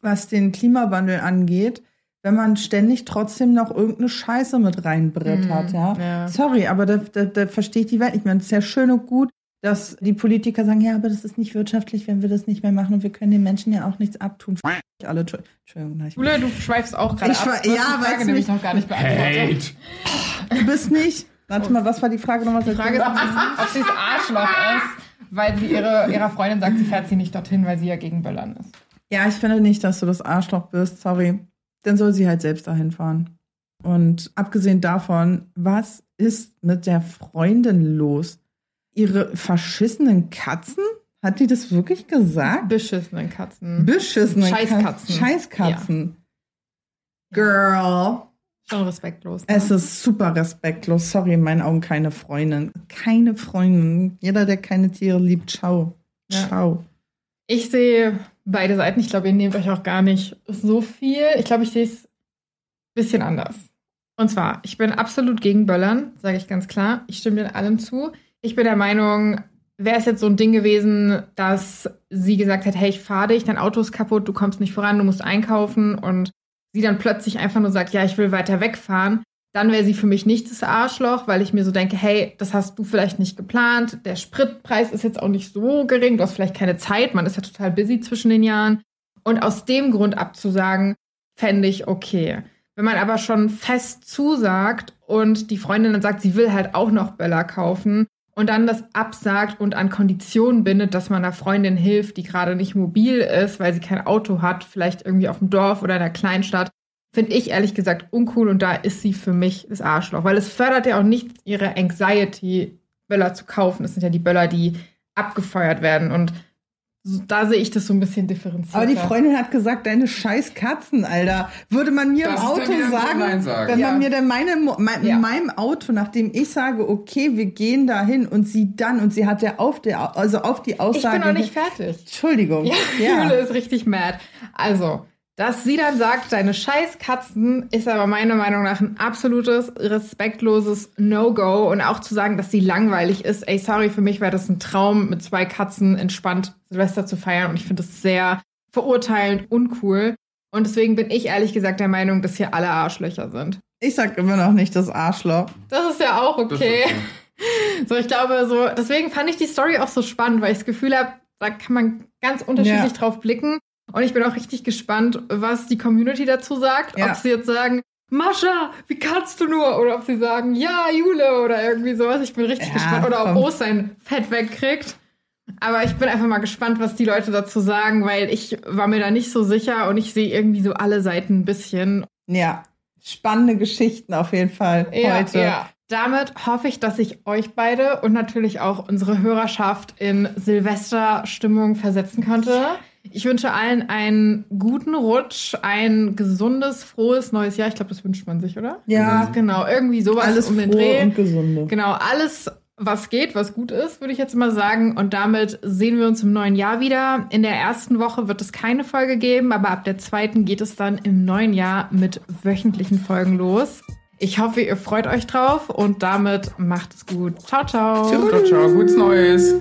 was den Klimawandel angeht, wenn man ständig trotzdem noch irgendeine Scheiße mit reinbrettert, mm, ja? ja? Sorry, aber da, da, da verstehe ich die Welt nicht mehr. Es ist ja schön und gut, dass die Politiker sagen, ja, aber das ist nicht wirtschaftlich, wenn wir das nicht mehr machen und wir können den Menschen ja auch nichts abtun. Alle, Entschuldigung. Jule, du schweifst auch gerade ab. Du ja, die Frage nämlich noch gar nicht beantwortet. Du bist nicht. Warte mal, was war die Frage nochmal? Die Frage ist, ob sie das Arschloch ist, weil sie ihre, ihrer Freundin sagt, sie fährt sie nicht dorthin, weil sie ja gegen Böllern ist. Ja, ich finde nicht, dass du das Arschloch bist, sorry. Dann soll sie halt selbst dahin fahren. Und abgesehen davon, was ist mit der Freundin los? Ihre verschissenen Katzen? Hat die das wirklich gesagt? Beschissenen Katzen. Beschissenen Scheißkatzen. Scheißkatzen. Ja. Girl. Schon respektlos. Ne? Es ist super respektlos. Sorry, in meinen Augen keine Freundin. Keine Freundin. Jeder, der keine Tiere liebt, ciao. Ja. Ciao. Ich sehe beide Seiten. Ich glaube, ihr nehmt euch auch gar nicht so viel. Ich glaube, ich sehe es ein bisschen anders. Und zwar, ich bin absolut gegen Böllern, sage ich ganz klar. Ich stimme in allem zu. Ich bin der Meinung, wäre es jetzt so ein Ding gewesen, dass sie gesagt hat, hey, ich fahre dich, dein Auto ist kaputt, du kommst nicht voran, du musst einkaufen und sie dann plötzlich einfach nur sagt, ja, ich will weiter wegfahren, dann wäre sie für mich nicht das Arschloch, weil ich mir so denke, hey, das hast du vielleicht nicht geplant, der Spritpreis ist jetzt auch nicht so gering, du hast vielleicht keine Zeit, man ist ja total busy zwischen den Jahren. Und aus dem Grund abzusagen, fände ich okay. Wenn man aber schon fest zusagt und die Freundin dann sagt, sie will halt auch noch Böller kaufen, und dann das absagt und an Konditionen bindet, dass man einer Freundin hilft, die gerade nicht mobil ist, weil sie kein Auto hat, vielleicht irgendwie auf dem Dorf oder in einer Kleinstadt, finde ich ehrlich gesagt uncool und da ist sie für mich das Arschloch, weil es fördert ja auch nicht ihre Anxiety, Böller zu kaufen. Das sind ja die Böller, die abgefeuert werden und da sehe ich das so ein bisschen differenziert. Aber die Freundin hat gesagt, deine scheiß Katzen, Alter. Würde man mir das im Auto sagen, sagen, wenn ja. man mir dann meine, mein, ja. in meinem Auto, nachdem ich sage, okay, wir gehen dahin und sie dann, und sie hat ja auf der, also auf die Aussage. Ich bin noch nicht fertig. Entschuldigung. Ja, ja. Jule ist richtig mad. Also, dass sie dann sagt, deine scheiß Katzen, ist aber meiner Meinung nach ein absolutes, respektloses No-Go. Und auch zu sagen, dass sie langweilig ist. Ey, sorry, für mich wäre das ein Traum, mit zwei Katzen entspannt Silvester zu feiern. Und ich finde das sehr verurteilend, uncool. Und deswegen bin ich ehrlich gesagt der Meinung, dass hier alle Arschlöcher sind. Ich sag immer noch nicht das Arschloch. Das ist ja auch okay. okay. So, ich glaube, so, deswegen fand ich die Story auch so spannend, weil ich das Gefühl habe, da kann man ganz unterschiedlich ja. drauf blicken. Und ich bin auch richtig gespannt, was die Community dazu sagt. Ja. Ob sie jetzt sagen, Mascha, wie kannst du nur? Oder ob sie sagen, ja, Jule oder irgendwie sowas. Ich bin richtig ja, gespannt. Oder ob Ost sein Fett wegkriegt. Aber ich bin einfach mal gespannt, was die Leute dazu sagen, weil ich war mir da nicht so sicher und ich sehe irgendwie so alle Seiten ein bisschen. Ja, spannende Geschichten auf jeden Fall Ja, heute. ja. Damit hoffe ich, dass ich euch beide und natürlich auch unsere Hörerschaft in Silvesterstimmung versetzen konnte. Ich wünsche allen einen guten Rutsch, ein gesundes, frohes neues Jahr. Ich glaube, das wünscht man sich, oder? Ja, Genau, irgendwie sowas alles um den froh Dreh. und gesunde. Genau, alles, was geht, was gut ist, würde ich jetzt mal sagen. Und damit sehen wir uns im neuen Jahr wieder. In der ersten Woche wird es keine Folge geben, aber ab der zweiten geht es dann im neuen Jahr mit wöchentlichen Folgen los. Ich hoffe, ihr freut euch drauf und damit macht es gut. Ciao, ciao. Ciao, ciao, gutes Neues.